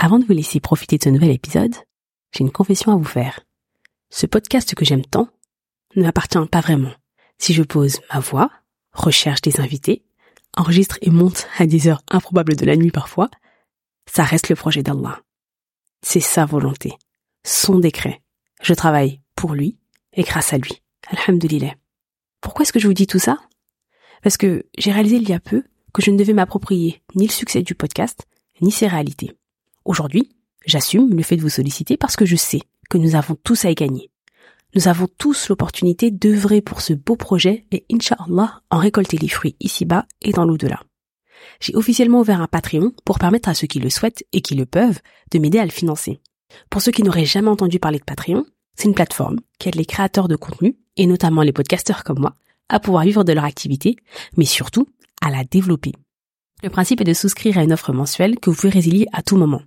Avant de vous laisser profiter de ce nouvel épisode, j'ai une confession à vous faire. Ce podcast que j'aime tant ne m'appartient pas vraiment. Si je pose ma voix, recherche des invités, enregistre et monte à des heures improbables de la nuit parfois, ça reste le projet d'Allah. C'est sa volonté, son décret. Je travaille pour lui et grâce à lui. Alhamdulillah. Pourquoi est-ce que je vous dis tout ça? Parce que j'ai réalisé il y a peu que je ne devais m'approprier ni le succès du podcast, ni ses réalités. Aujourd'hui, j'assume le fait de vous solliciter parce que je sais que nous avons tous à y gagner. Nous avons tous l'opportunité d'œuvrer pour ce beau projet et Inch'Allah en récolter les fruits ici-bas et dans l'au-delà. J'ai officiellement ouvert un Patreon pour permettre à ceux qui le souhaitent et qui le peuvent de m'aider à le financer. Pour ceux qui n'auraient jamais entendu parler de Patreon, c'est une plateforme qui aide les créateurs de contenu, et notamment les podcasteurs comme moi, à pouvoir vivre de leur activité, mais surtout à la développer. Le principe est de souscrire à une offre mensuelle que vous pouvez résilier à tout moment.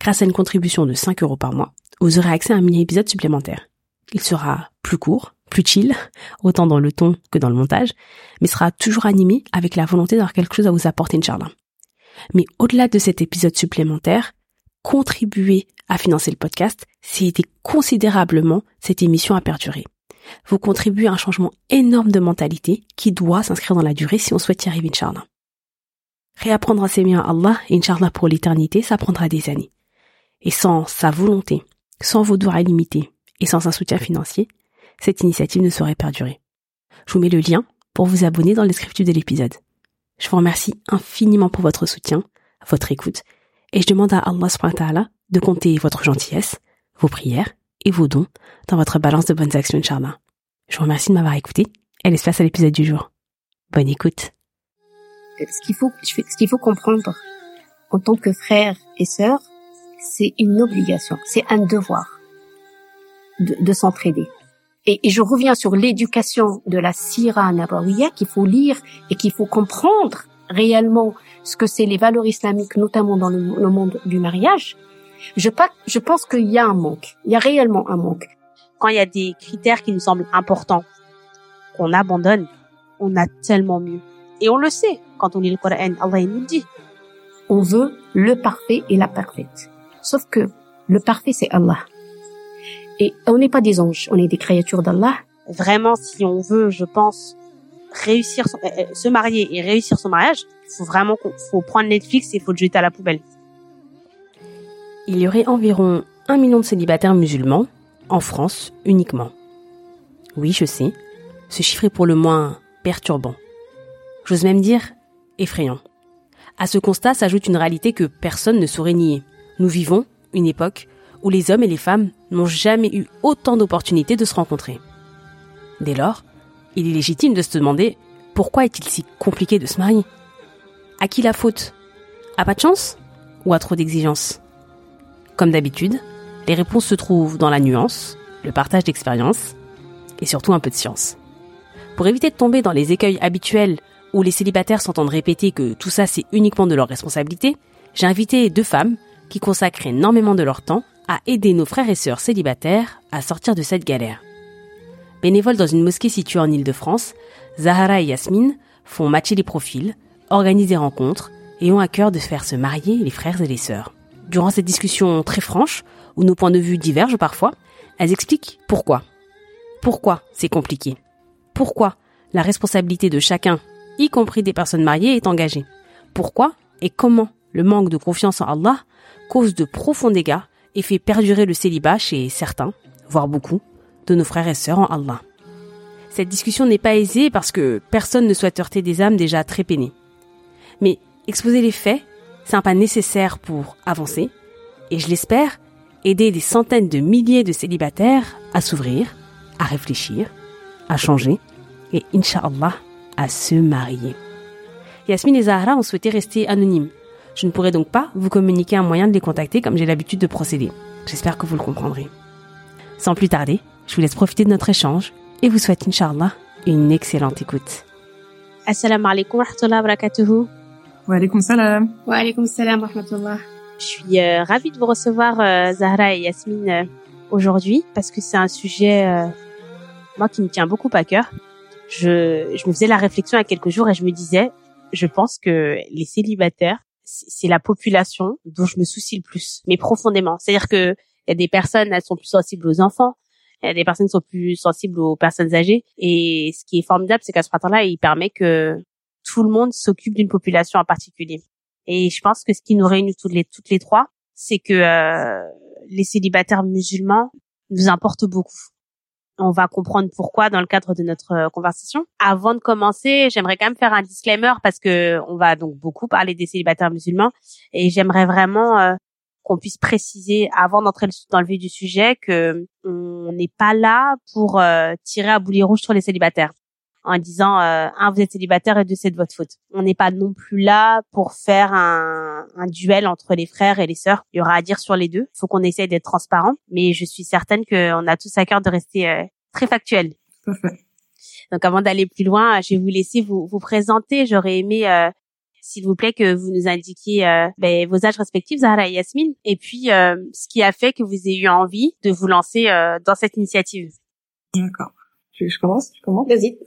Grâce à une contribution de 5 euros par mois, vous aurez accès à un mini-épisode supplémentaire. Il sera plus court, plus chill, autant dans le ton que dans le montage, mais sera toujours animé avec la volonté d'avoir quelque chose à vous apporter, Inch'Allah. Mais au-delà de cet épisode supplémentaire, contribuer à financer le podcast, c'est aider considérablement cette émission à perdurer. Vous contribuez à un changement énorme de mentalité qui doit s'inscrire dans la durée si on souhaite y arriver, Inch'Allah. Réapprendre à s'aimer à Allah Inch'Allah pour l'éternité, ça prendra des années. Et sans sa volonté, sans vos doigts illimités et sans un soutien financier, cette initiative ne saurait perdurer. Je vous mets le lien pour vous abonner dans le descriptif de l'épisode. Je vous remercie infiniment pour votre soutien, votre écoute, et je demande à Allah subhanahu wa ta'ala de compter votre gentillesse, vos prières et vos dons dans votre balance de bonnes actions, Inch'Allah. Je vous remercie de m'avoir écouté et laisse place à l'épisode du jour. Bonne écoute. ce qu'il faut, ce qu'il faut comprendre en tant que frère et sœur, c'est une obligation, c'est un devoir de, de s'entraider. Et, et, je reviens sur l'éducation de la Sira Nabawiya qu'il faut lire et qu'il faut comprendre réellement ce que c'est les valeurs islamiques, notamment dans le, le monde du mariage. Je, pas, je pense qu'il y a un manque, il y a réellement un manque. Quand il y a des critères qui nous semblent importants, qu'on abandonne, on a tellement mieux. Et on le sait quand on lit le Coran, Allah nous dit. On veut le parfait et la parfaite. Sauf que le parfait, c'est Allah. Et on n'est pas des anges, on est des créatures d'Allah. Vraiment, si on veut, je pense, réussir, son, euh, euh, se marier et réussir son mariage, faut vraiment faut prendre Netflix et faut le jeter à la poubelle. Il y aurait environ un million de célibataires musulmans en France uniquement. Oui, je sais, ce chiffre est pour le moins perturbant. J'ose même dire effrayant. À ce constat s'ajoute une réalité que personne ne saurait nier. Nous vivons une époque où les hommes et les femmes n'ont jamais eu autant d'opportunités de se rencontrer. Dès lors, il est légitime de se demander pourquoi est-il si compliqué de se marier À qui la faute? À pas de chance Ou à trop d'exigences? Comme d'habitude, les réponses se trouvent dans la nuance, le partage d'expériences et surtout un peu de science. Pour éviter de tomber dans les écueils habituels où les célibataires s'entendent répéter que tout ça c'est uniquement de leur responsabilité, j'ai invité deux femmes qui consacrent énormément de leur temps à aider nos frères et sœurs célibataires à sortir de cette galère. Bénévoles dans une mosquée située en Île-de-France, Zahara et Yasmine font matcher les profils, organisent des rencontres et ont à cœur de faire se marier les frères et les sœurs. Durant cette discussion très franche, où nos points de vue divergent parfois, elles expliquent pourquoi. Pourquoi c'est compliqué? Pourquoi la responsabilité de chacun, y compris des personnes mariées, est engagée? Pourquoi et comment le manque de confiance en Allah cause de profonds dégâts et fait perdurer le célibat chez certains, voire beaucoup, de nos frères et sœurs en Allah. Cette discussion n'est pas aisée parce que personne ne souhaite heurter des âmes déjà très peinées. Mais exposer les faits, c'est un pas nécessaire pour avancer, et je l'espère, aider des centaines de milliers de célibataires à s'ouvrir, à réfléchir, à changer, et Inch'Allah, à se marier. Yasmine et Zahra ont souhaité rester anonymes. Je ne pourrai donc pas vous communiquer un moyen de les contacter comme j'ai l'habitude de procéder. J'espère que vous le comprendrez. Sans plus tarder, je vous laisse profiter de notre échange et vous souhaite, Inch'Allah, une excellente écoute. Assalamu alaikum wa rahmatullahi wa barakatuhu. Wa alaikum salam. Wa alaikum salam wa rahmatullah. Je suis euh, ravie de vous recevoir, euh, Zahra et Yasmine, euh, aujourd'hui, parce que c'est un sujet, euh, moi, qui me tient beaucoup à cœur. Je, je me faisais la réflexion il y a quelques jours et je me disais, je pense que les célibataires, c'est la population dont je me soucie le plus, mais profondément. C'est-à-dire que il y a des personnes, elles sont plus sensibles aux enfants, il y a des personnes qui sont plus sensibles aux personnes âgées. Et ce qui est formidable, c'est qu'à ce printemps-là, il permet que tout le monde s'occupe d'une population en particulier. Et je pense que ce qui nous réunit toutes les toutes les trois, c'est que euh, les célibataires musulmans nous importent beaucoup. On va comprendre pourquoi dans le cadre de notre euh, conversation. Avant de commencer, j'aimerais quand même faire un disclaimer parce que on va donc beaucoup parler des célibataires musulmans et j'aimerais vraiment euh, qu'on puisse préciser avant d'entrer dans le vif du sujet que on n'est pas là pour euh, tirer à boulet rouge sur les célibataires en disant euh, un vous êtes célibataire et deux c'est de votre faute. On n'est pas non plus là pour faire un, un duel entre les frères et les sœurs. Il y aura à dire sur les deux. Il faut qu'on essaye d'être transparent, mais je suis certaine qu'on a tous à cœur de rester euh, très factuel. Tout à fait. Donc avant d'aller plus loin, je vais vous laisser vous, vous présenter. J'aurais aimé, euh, s'il vous plaît, que vous nous indiquiez euh, ben, vos âges respectifs, Zahra et Yasmine, et puis euh, ce qui a fait que vous ayez eu envie de vous lancer euh, dans cette initiative. D'accord. Tu veux que je commence? Tu commences Vas-y.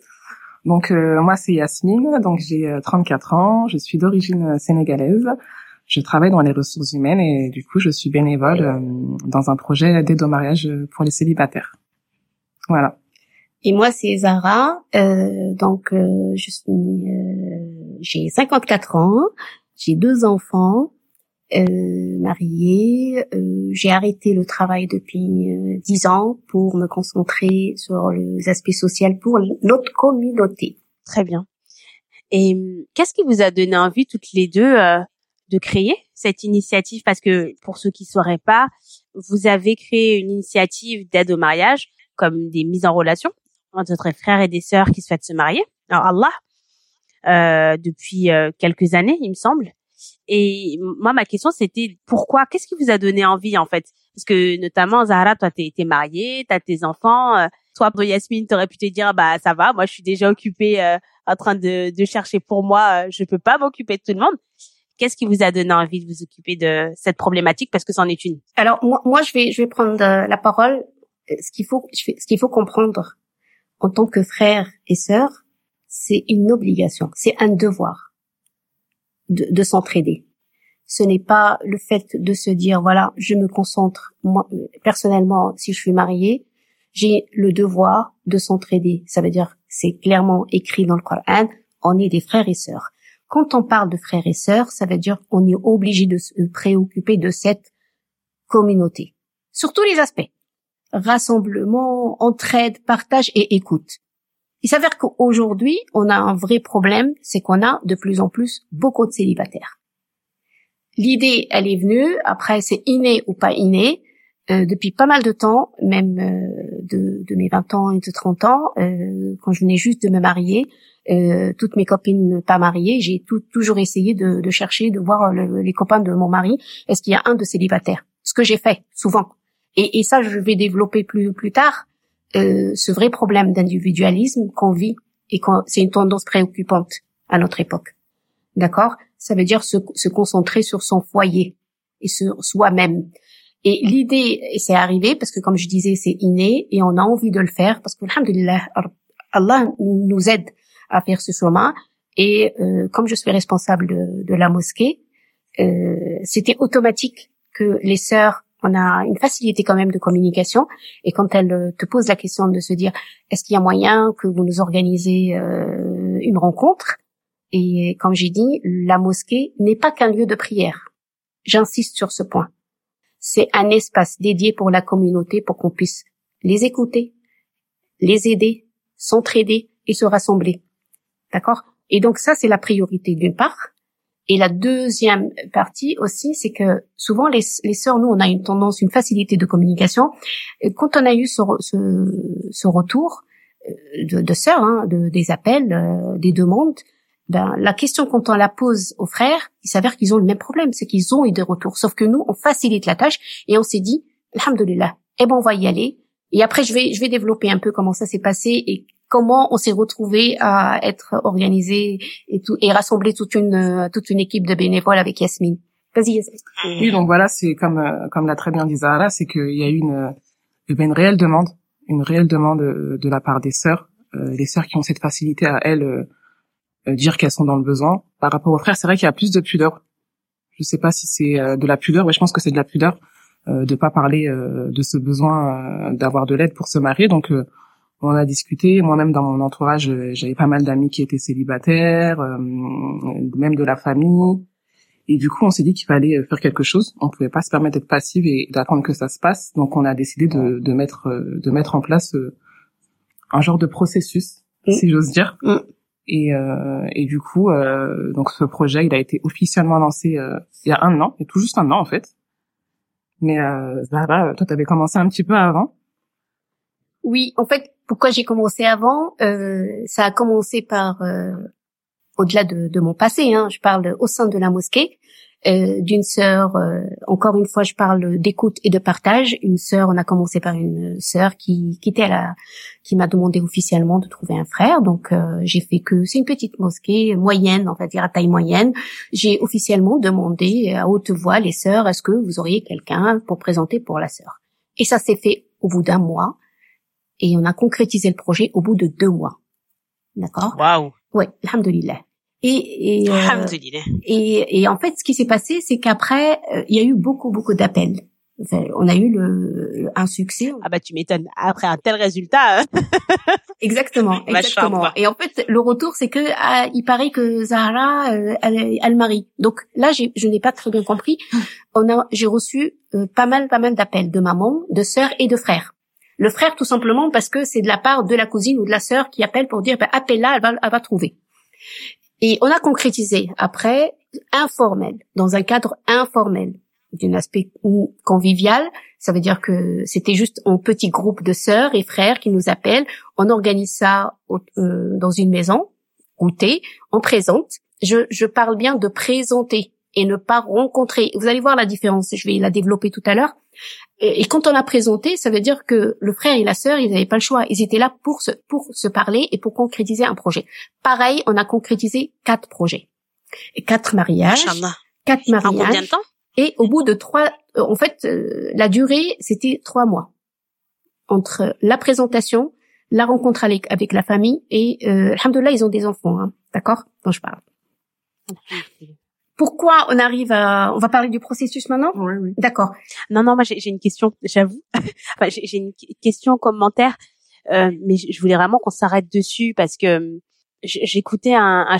Donc euh, moi c'est Yasmine, donc j'ai euh, 34 ans, je suis d'origine euh, sénégalaise. Je travaille dans les ressources humaines et du coup je suis bénévole euh, dans un projet d'aide au mariage pour les célibataires. Voilà. Et moi, c'est Zara. Euh, donc, euh, je suis, euh, j'ai 54 ans, j'ai deux enfants, euh, mariés. Euh, j'ai arrêté le travail depuis euh, 10 ans pour me concentrer sur les aspects sociaux pour notre communauté. Très bien. Et hum, qu'est-ce qui vous a donné envie toutes les deux euh, de créer cette initiative? Parce que pour ceux qui ne sauraient pas, vous avez créé une initiative d'aide au mariage, comme des mises en relation entre des frères et des sœurs qui souhaitent se marier. Alors Allah, euh, depuis quelques années, il me semble. Et moi, ma question, c'était pourquoi? Qu'est-ce qui vous a donné envie, en fait? Parce que notamment, Zahra, toi, t'es es mariée, t'as tes enfants. Euh, toi, Yasmine, t'aurais pu te dire, bah ça va, moi, je suis déjà occupée euh, en train de, de chercher pour moi. euh, je peux pas m'occuper de tout le monde. Qu'est-ce qui vous a donné envie de vous occuper de cette problématique? Parce que c'en est une. Alors moi, moi, je vais, je vais prendre euh, la parole. Ce qu'il faut, ce qu'il faut comprendre en tant que frère et sœur, c'est une obligation, c'est un devoir de, de s'entraider. Ce n'est pas le fait de se dire voilà, je me concentre moi personnellement si je suis mariée, j'ai le devoir de s'entraider. Ça veut dire c'est clairement écrit dans le Coran, on est des frères et sœurs. Quand on parle de frères et sœurs, ça veut dire on est obligé de se préoccuper de cette communauté sur tous les aspects rassemblement, entraide, partage et écoute. Il s'avère qu'aujourd'hui, on a un vrai problème, c'est qu'on a de plus en plus beaucoup de célibataires. L'idée, elle est venue, après c'est inné ou pas inné, euh, depuis pas mal de temps, même euh, de, mes 20 ans et de 30 ans, euh, quand je venais juste de me marier, euh, toutes mes copines pas mariées, j'ai toujours essayé de, de chercher, de voir le- les copains de mon mari, est-ce qu'il y a un de célibataire? Ce que j'ai fait souvent. Et, et ça, je vais développer plus plus tard euh, ce vrai problème d'individualisme qu'on vit et qu'on c'est une tendance préoccupante à notre époque. D'accord? Ça veut dire se, se concentrer sur son foyer et sur soi-même. Et l'idée, c'est arrivé parce que comme je disais, c'est inné et on a envie de le faire parce que Allah nous aide à faire ce chemin. Et euh, comme je suis responsable de, de la mosquée, euh, c'était automatique que les sœurs on a une facilité quand même de communication. Et quand elle euh, te pose la question de se dire est-ce qu'il y a moyen que vous nous organisez euh, une rencontre? Et comme j'ai dit la mosquée n'est pas qu'un lieu de prière. J'insiste sur ce point. C'est un espace dédié pour la communauté pour qu'on puisse les écouter les aider s'entraider et se rassembler. D'accord? Et donc ça c'est la priorité d'une part et la deuxième partie aussi, c'est que souvent les, les sœurs, nous, on a une tendance, une facilité de communication. Et quand on a eu ce, ce, ce retour euh, de, de sœurs, hein, de, des appels, euh, des demandes, ben, la question quand on la pose aux frères, il s'avère qu'ils ont le même problème, c'est qu'ils ont eu des retours. Sauf que nous, on facilite la tâche et on s'est dit, alhamdoulilah, eh ben on va y aller. Et après, je vais, je vais développer un peu comment ça s'est passé et comment on s'est retrouvé à être organisé et tout et rassembler toute une toute une équipe de bénévoles avec Yasmine. Vas-y Yasmine. Oui, donc voilà, c'est comme euh, comme l'a très bien dit Zahra, c'est qu'il y a eu une il y a une réelle demande, une réelle demande euh, de la part des sœurs, euh, les sœurs qui ont cette facilité à elles dire qu'elles sont dans le besoin. Par rapport aux frères, c'est vrai qu'il y a plus de pudeur. Je sais pas si c'est de la pudeur, ouais, je pense que c'est de la pudeur euh, de pas parler de ce besoin d'avoir de l'aide pour se marier. Donc on a discuté. Moi-même, dans mon entourage, euh, j'avais pas mal d'amis qui étaient célibataires, euh, même de la famille. Et du coup, on s'est dit qu'il fallait euh, faire quelque chose. On pouvait pas se permettre d'être passive et d'attendre que ça se passe. Donc, on a décidé de, de mettre de mettre en place un genre de processus, mm. si j'ose dire. Mm. Et, et du coup, donc ce projet, il a été officiellement lancé il y a un an, et tout juste un an en fait. Mais euh, Zahra, toi, t'avais commencé un petit peu avant. Oui, en fait, pourquoi j'ai commencé avant euh, Ça a commencé par, euh, au-delà de, de, mon passé, hein, je parle au sein de la mosquée, euh, d'une sœur, encore une fois, je parle d'écoute et de partage. Une sœur, on a commencé par une sœur qui, qui là, qui m'a demandé officiellement de trouver un frère. Donc euh, j'ai fait que c'est une petite mosquée moyenne, on va dire à taille moyenne. J'ai officiellement demandé à haute voix les sœurs, est-ce que vous auriez quelqu'un pour présenter pour la sœur? Et ça s'est fait au bout d'un mois et on a concrétisé le projet au bout de deux mois. D'accord? Waouh Ouais, alhamdoulilah. Et et, euh, et et en fait, ce qui s'est passé, c'est qu'après, euh, il y a eu beaucoup beaucoup d'appels. Enfin, on a eu le, un succès. Ah bah tu m'étonnes. Après un tel résultat. Hein. exactement, exactement. Et en fait, le retour, c'est que ah, il paraît que Zahra, euh, elle, elle marie. Donc là, je n'ai pas très bien compris. On a, j'ai reçu euh, pas mal, pas mal d'appels de mamans, de sœurs et de frères. Le frère, tout simplement parce que c'est de la part de la cousine ou de la sœur qui appelle pour dire, ben, appelle-la, elle va, elle va trouver. Et on a concrétisé après, informel, dans un cadre informel, d'un aspect convivial. Ça veut dire que c'était juste un petit groupe de sœurs et frères qui nous appellent. On organise ça euh, dans une maison, goûter, on présente. Je, je parle bien de présenter et ne pas rencontrer. Vous allez voir la différence, je vais la développer tout à l'heure. Et, quand on a présenté, ça veut dire que le frère et la sœur, ils n'avaient pas le choix. Ils étaient là pour se, pour se parler et pour concrétiser un projet. Pareil, on a concrétisé quatre projets. Et quatre mariages. Quatre mariages. En combien de temps? Et au bout de trois, euh, en fait, euh, la durée, c'était trois mois. Entre la présentation, la rencontre avec, avec la famille et, euh, alhamdoulilah, ils ont des enfants, hein, d'accord? Dont je parle. Pourquoi on arrive à... On va parler du processus maintenant Oui, oui. D'accord. Non, non, moi j'ai une question, j'avoue. enfin, j'ai une question commentaire, euh, mais je voulais vraiment qu'on s'arrête dessus parce que euh, j'écoutais un, un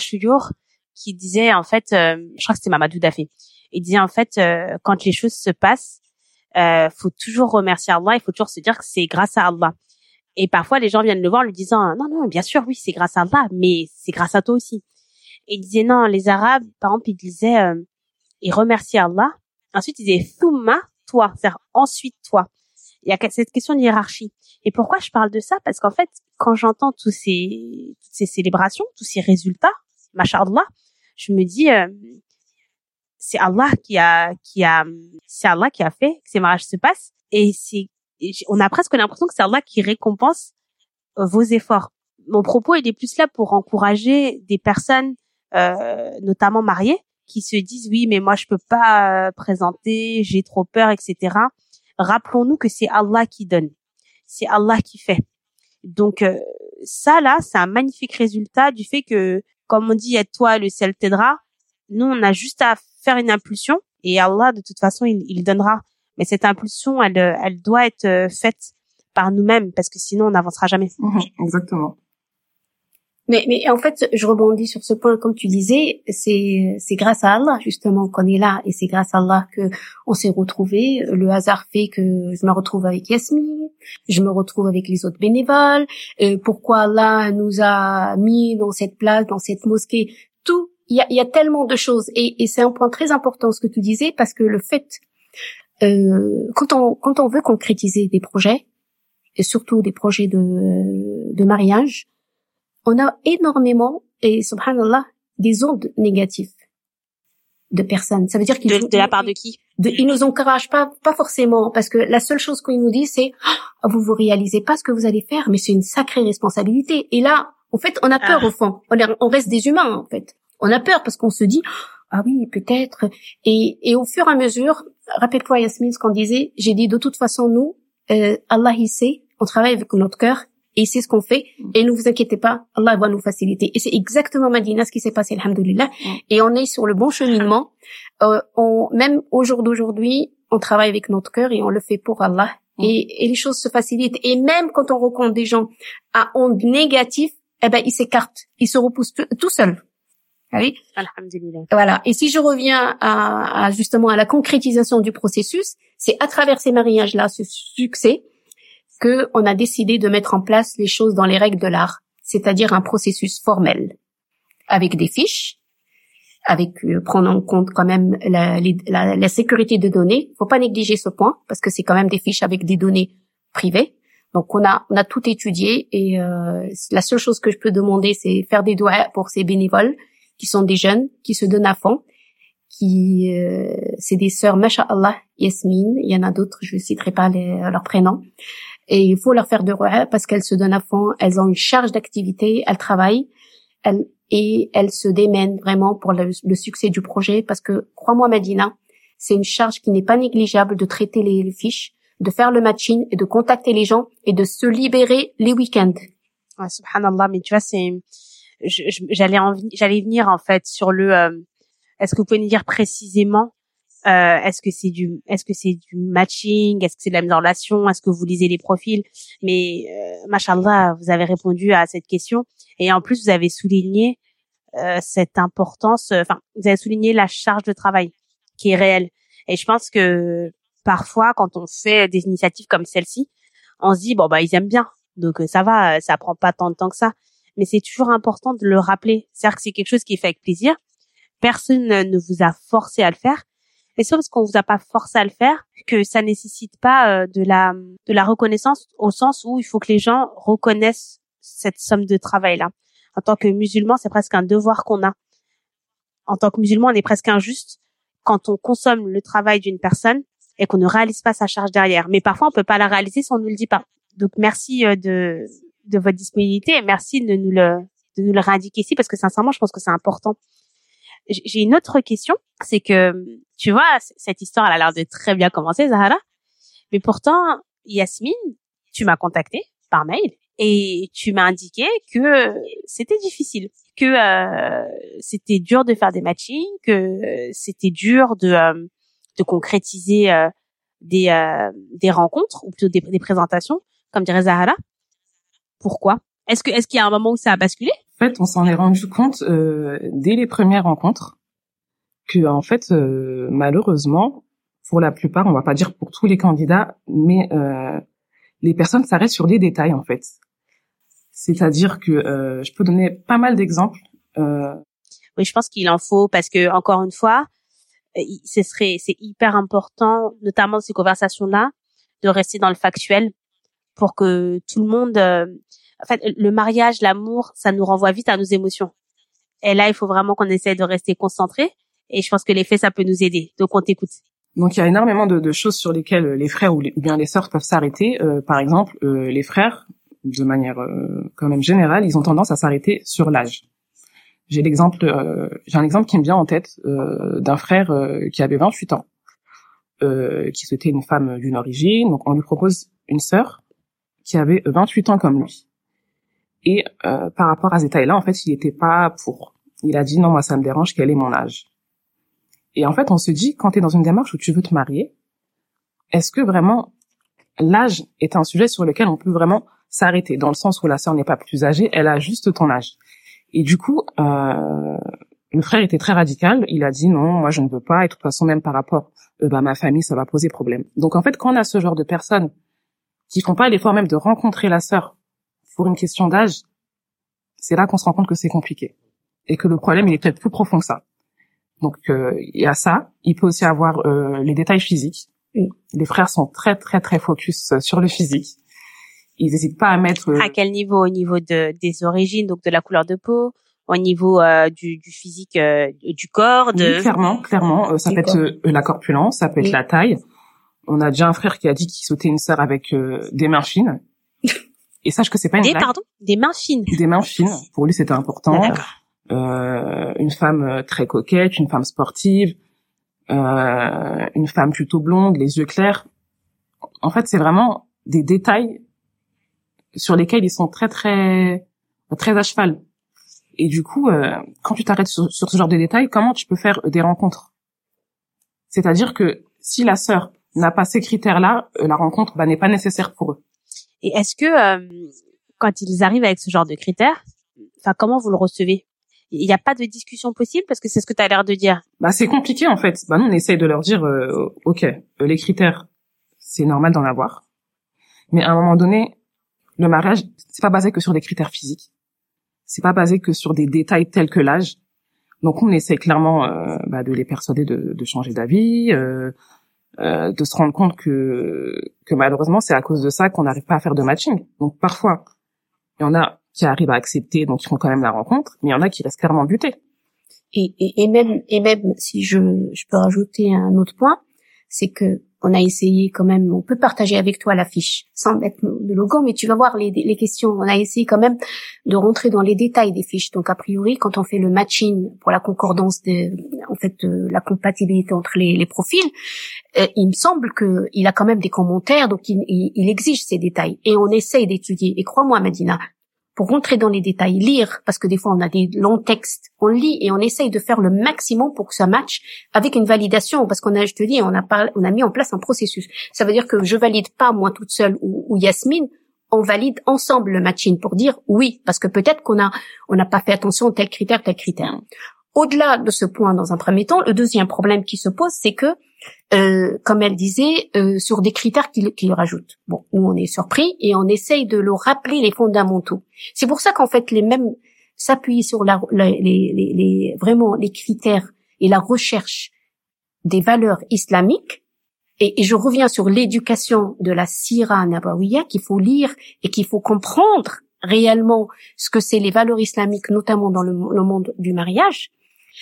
qui disait en fait, euh, je crois que c'était Mamadou Dafé, il disait en fait euh, quand les choses se passent, euh, faut toujours remercier Allah, il faut toujours se dire que c'est grâce à Allah. Et parfois les gens viennent le voir en lui disant non non bien sûr oui c'est grâce à Allah, mais c'est grâce à toi aussi. Et il disait non, les Arabes, par exemple, ils disaient, euh, ils remerciaient Allah. Ensuite, ils disaient thumma, toi, c'est-à-dire ensuite toi. Il y a cette question de hiérarchie. Et pourquoi je parle de ça? Parce qu'en fait, quand j'entends tous ces, toutes ces célébrations, tous ces résultats, machallah, je me dis, euh, c'est Allah qui a, qui a, c'est Allah qui a fait que ces mariages se passent. Et c'est, on a presque l'impression que c'est Allah qui récompense vos efforts. Mon propos, il est plus là pour encourager des personnes notamment mariés, qui se disent oui, mais moi je peux pas euh, présenter, j'ai trop peur, etc. Rappelons-nous que c'est Allah qui donne, c'est Allah qui fait. Donc euh, ça là, c'est un magnifique résultat du fait que, comme on dit, aide-toi, le ciel t'aidera. Nous, on a juste à faire une impulsion et Allah, de toute façon, il, il donnera. Mais cette impulsion, elle, elle doit être faite par nous-mêmes parce que sinon, on n'avancera jamais. Mhm, exactement. Mais, mais en fait, je rebondis sur ce point, comme tu disais, c'est c'est grâce à Allah justement qu'on est là, et c'est grâce à Allah que on s'est retrouvés. Le hasard fait que je me retrouve avec Yasmine, je me retrouve avec les autres bénévoles. Euh, pourquoi Allah nous a mis dans cette place, dans cette mosquée, tout. Il y a, y a tellement de choses, et, et c'est un point très important ce que tu disais, parce que le fait euh, quand on quand on veut concrétiser des projets, et surtout des projets de de mariage on a énormément, et subhanallah, des ondes négatives de personnes. Ça veut dire qu'ils de, de la part de qui? De, ils nous encouragent pas, pas forcément, parce que la seule chose qu'ils nous disent, c'est oh, vous vous réalisez pas ce que vous allez faire, mais c'est une sacrée responsabilité. Et là, en fait, on a peur Ah. au fond. On, est- on reste des humains, en fait. On a peur parce qu'on se dit ah oui, peut-être. Et, et au fur et à mesure, rappelle-toi Yasmine ce qu'on disait. J'ai dit de toute façon nous, euh, Allah il sait, on travaille avec notre cœur et sait ce qu'on fait. Et ne vous inquiétez pas, Allah va nous faciliter. Et c'est exactement Madina ce qui s'est passé, alhamdoulilah. Et on est sur le bon cheminement. Euh, on, même au jour d'aujourd'hui, on travaille avec notre cœur et on le fait pour Allah. Et, et les choses se facilitent. Et même quand on rencontre des gens à ondes négatives, eh ben, ils s'écartent. Ils se repoussent tout, seuls. Oui Alhamdulillah. voilà. Et si je reviens à, à justement à la concrétisation du processus, c'est à travers ces mariages-là, ce succès, que on a décidé de mettre en place les choses dans les règles de l'art, c'est-à-dire un processus formel, avec des fiches, avec euh, prendre en compte quand même la, la- la sécurité de données. Faut pas négliger ce point parce que c'est quand même des fiches avec des données privées. Donc on a on a tout étudié et euh, la seule chose que je peux demander c'est faire des doigts pour ces bénévoles qui sont des jeunes qui se donnent à fond, qui euh, c'est des sœurs Masha'Allah, Yasmine, il y en a d'autres, je ne citerai pas les- leurs prénoms. Et il faut leur faire de roi parce qu'elles se donnent à fond, elles ont une charge d'activité, elles travaillent, elles, et elles se démènent vraiment pour le, succès du projet parce que, crois-moi Madina, c'est une charge qui n'est pas négligeable de traiter les, les fiches, de faire le matching et de contacter les gens et de se libérer les week-ends. Ouais, subhanallah, mais tu vois, c'est, j'allais j'allais venir en fait sur le, euh, est-ce que vous pouvez nous dire précisément, euh, est-ce que c'est du, est-ce que c'est du matching, est-ce que c'est de la mise relation, est-ce que vous lisez les profils, mais euh, machallah, vous avez répondu à cette question et en plus vous avez souligné euh, cette importance, euh, enfin, vous avez souligné la charge de travail qui est réelle et je pense que parfois quand on fait des initiatives comme celle-ci, on se dit bon bah ils aiment bien, donc ça va, ça prend pas tant de temps que ça. Mais c'est toujours important de le rappeler. C'est-à-dire que c'est quelque chose qui est fait avec plaisir. Personne ne vous a forcé à le faire. Et c'est parce qu'on vous a pas forcé à le faire que ça nécessite pas euh, de la de la reconnaissance au sens où il faut que les gens reconnaissent cette somme de travail là. En tant que musulman, c'est presque un devoir qu'on a. En tant que musulman, on est presque injuste quand on consomme le travail d'une personne et qu'on ne réalise pas sa charge derrière. Mais parfois, on peut pas la réaliser si on ne le dit pas. Donc, merci euh, de, de votre disponibilité et merci de nous le, de nous le réindiquer ici parce que sincèrement, je pense que c'est important. J'ai une autre question, c'est que, tu vois, cette histoire, elle a l'air de très bien commencer, Zahara. Mais pourtant, Yasmine, tu m'as contacté par mail et tu m'as indiqué que c'était difficile, que euh, c'était dur de faire des matchings, que c'était dur de, euh, de concrétiser euh, des, euh, des rencontres ou plutôt des, des présentations, comme dirait Zahara. Pourquoi? Est-ce que est-ce qu'il y a un moment où ça a basculé? Fait, on s'en est rendu compte euh, dès les premières rencontres que, en fait, euh, malheureusement, pour la plupart, on va pas dire pour tous les candidats, mais euh, les personnes s'arrêtent sur les détails, en fait. C'est-à-dire que euh, je peux donner pas mal d'exemples. Euh, Oui, je pense qu'il en faut parce que encore une fois, euh, ce serait c'est hyper important, notamment dans ces conversations-là, de rester dans le factuel pour que tout le monde. En fait, le mariage, l'amour, ça nous renvoie vite à nos émotions. Et là, il faut vraiment qu'on essaie de rester concentré. Et je pense que les faits, ça peut nous aider. Donc, on t'écoute. Donc il y a énormément de, choses sur lesquelles les frères ou, bien les sœurs peuvent s'arrêter. Euh, par exemple, euh, les frères, de manière euh, quand même générale, ils ont tendance à s'arrêter sur l'âge. J'ai l'exemple, euh, j'ai un exemple qui me vient en tête euh, d'un frère euh, qui avait 28 ans, qui souhaitait une femme d'une origine. Donc on lui propose une sœur qui avait 28 ans comme lui. Et euh, par rapport à ces détails-là, en fait, il n'était pas pour. Il a dit non, moi ça me dérange qu'elle ait mon âge. Et en fait, on se dit, quand tu es dans une démarche où tu veux te marier, est-ce que vraiment l'âge est un sujet sur lequel on peut vraiment s'arrêter, dans le sens où la sœur n'est pas plus âgée, elle a juste ton âge. Et du coup, euh, le frère était très radical, il a dit non, moi je ne veux pas, et de toute façon, même par rapport euh, bah, ma famille, ça va poser problème. Donc en fait, quand on a ce genre de personnes qui font pas l'effort même de rencontrer la sœur pour une question d'âge, c'est là qu'on se rend compte que c'est compliqué. Et que le problème, il est peut-être plus profond que ça. Donc euh, il y a ça. Il peut aussi avoir euh, les détails physiques. Les frères sont très très très focus euh, sur le physique. Ils n'hésitent pas à mettre. euh, À quel niveau? Au niveau de des origines, donc de la couleur de peau, au niveau euh, du, du, physique euh, du corps de... Oui, clairement clairement euh, ça peut être la corpulence ça peut être la taille on a déjà un frère qui a dit qu'il sautait une sœur avec des mains fines et sache que c'est pas une des pardon des mains fines. Des mains fines. Pour lui c'était important. Une femme très coquette une femme sportive une femme plutôt blonde les yeux clairs. En fait c'est vraiment des détails sur lesquels ils sont très très très à cheval. Et du coup, euh, quand tu t'arrêtes sur, ce genre de détails, comment tu peux faire des rencontres? C'est-à-dire que si la sœur n'a pas ces critères-là, euh, la rencontre bah, n'est pas nécessaire pour eux. Et est-ce que euh, quand ils arrivent avec ce genre de critères, enfin comment vous le recevez? Il n'y a pas de discussion possible parce que c'est ce que tu as l'air de dire? Bah c'est compliqué en fait. Bah nous on essaye de leur dire OK, les critères c'est normal d'en avoir. Mais à un moment donné, le mariage c'est pas basé que sur des critères physiques c'est pas basé que sur des détails tels que l'âge. Donc on essaie clairement euh, bah, de les persuader de, de changer d'avis, euh, euh, de se rendre compte que que malheureusement c'est à cause de ça qu'on n'arrive pas à faire de matching. Donc parfois il y en a qui arrivent à accepter, donc ils font quand même la rencontre, mais il y en a qui restent clairement butés. Et, et, et même et même si je je peux rajouter un autre point, c'est que on a essayé quand même, on peut partager avec toi l'affiche sans mettre de logo, mais tu vas voir les, questions. On a essayé quand même de rentrer dans les détails des fiches. Donc a priori, quand on fait le matching pour la concordance de, en fait, la compatibilité entre les, profils, euh, il me semble que il a quand même des commentaires, donc il, il, il exige ces détails. Et on essaye d'étudier. Et crois-moi, Medina, pour rentrer dans les détails, lire, parce que des fois on a des longs textes, on lit et on essaye de faire le maximum pour que ça matche avec une validation, parce qu'on a, je te dis, on a parlé, on a mis en place un processus. Ça veut dire que je valide pas moi toute seule ou, ou Yasmine, on valide ensemble le matching pour dire oui, parce que peut-être qu'on a, on n'a pas fait attention à tel critère, tel critère. Au-delà de ce point, dans un premier temps, le deuxième problème qui se pose, c'est que euh, comme elle disait, euh, sur des critères qu'il qu rajoute. Bon, nous on est surpris et on essaye de leur rappeler les fondamentaux. C'est pour ça qu'en fait les mêmes s'appuyer sur la, les, les, les, vraiment les critères et la recherche des valeurs islamiques. Et, je reviens sur l'éducation de la Sira Nabawiya qu'il faut lire et qu'il faut comprendre réellement ce que c'est les valeurs islamiques, notamment dans le monde du mariage.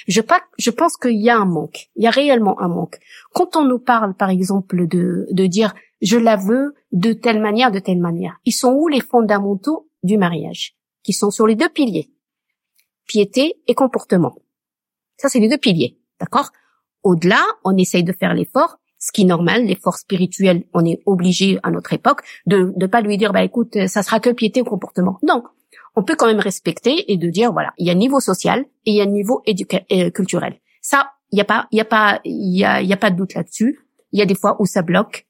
Je, je pense qu'il y a un manque. Il y a réellement un manque. Quand on nous parle, par exemple, de, de dire je la veux de telle manière, de telle manière, ils sont où les fondamentaux du mariage? Qui sont sur les deux piliers piété et comportement. Ça, c'est les deux piliers, d'accord? Au-delà, on essaye de faire l'effort, ce qui est normal, l'effort spirituel, on est obligé à notre époque de ne pas lui dire, bah écoute, ça sera que piété ou comportement. Non, on peut quand même respecter et de dire voilà, il y a un niveau social et il y a un niveau euh, culturel. Ça, il y a pas, il y a pas, il y a, y a pas de doute là-dessus. Il y a des fois où ça bloque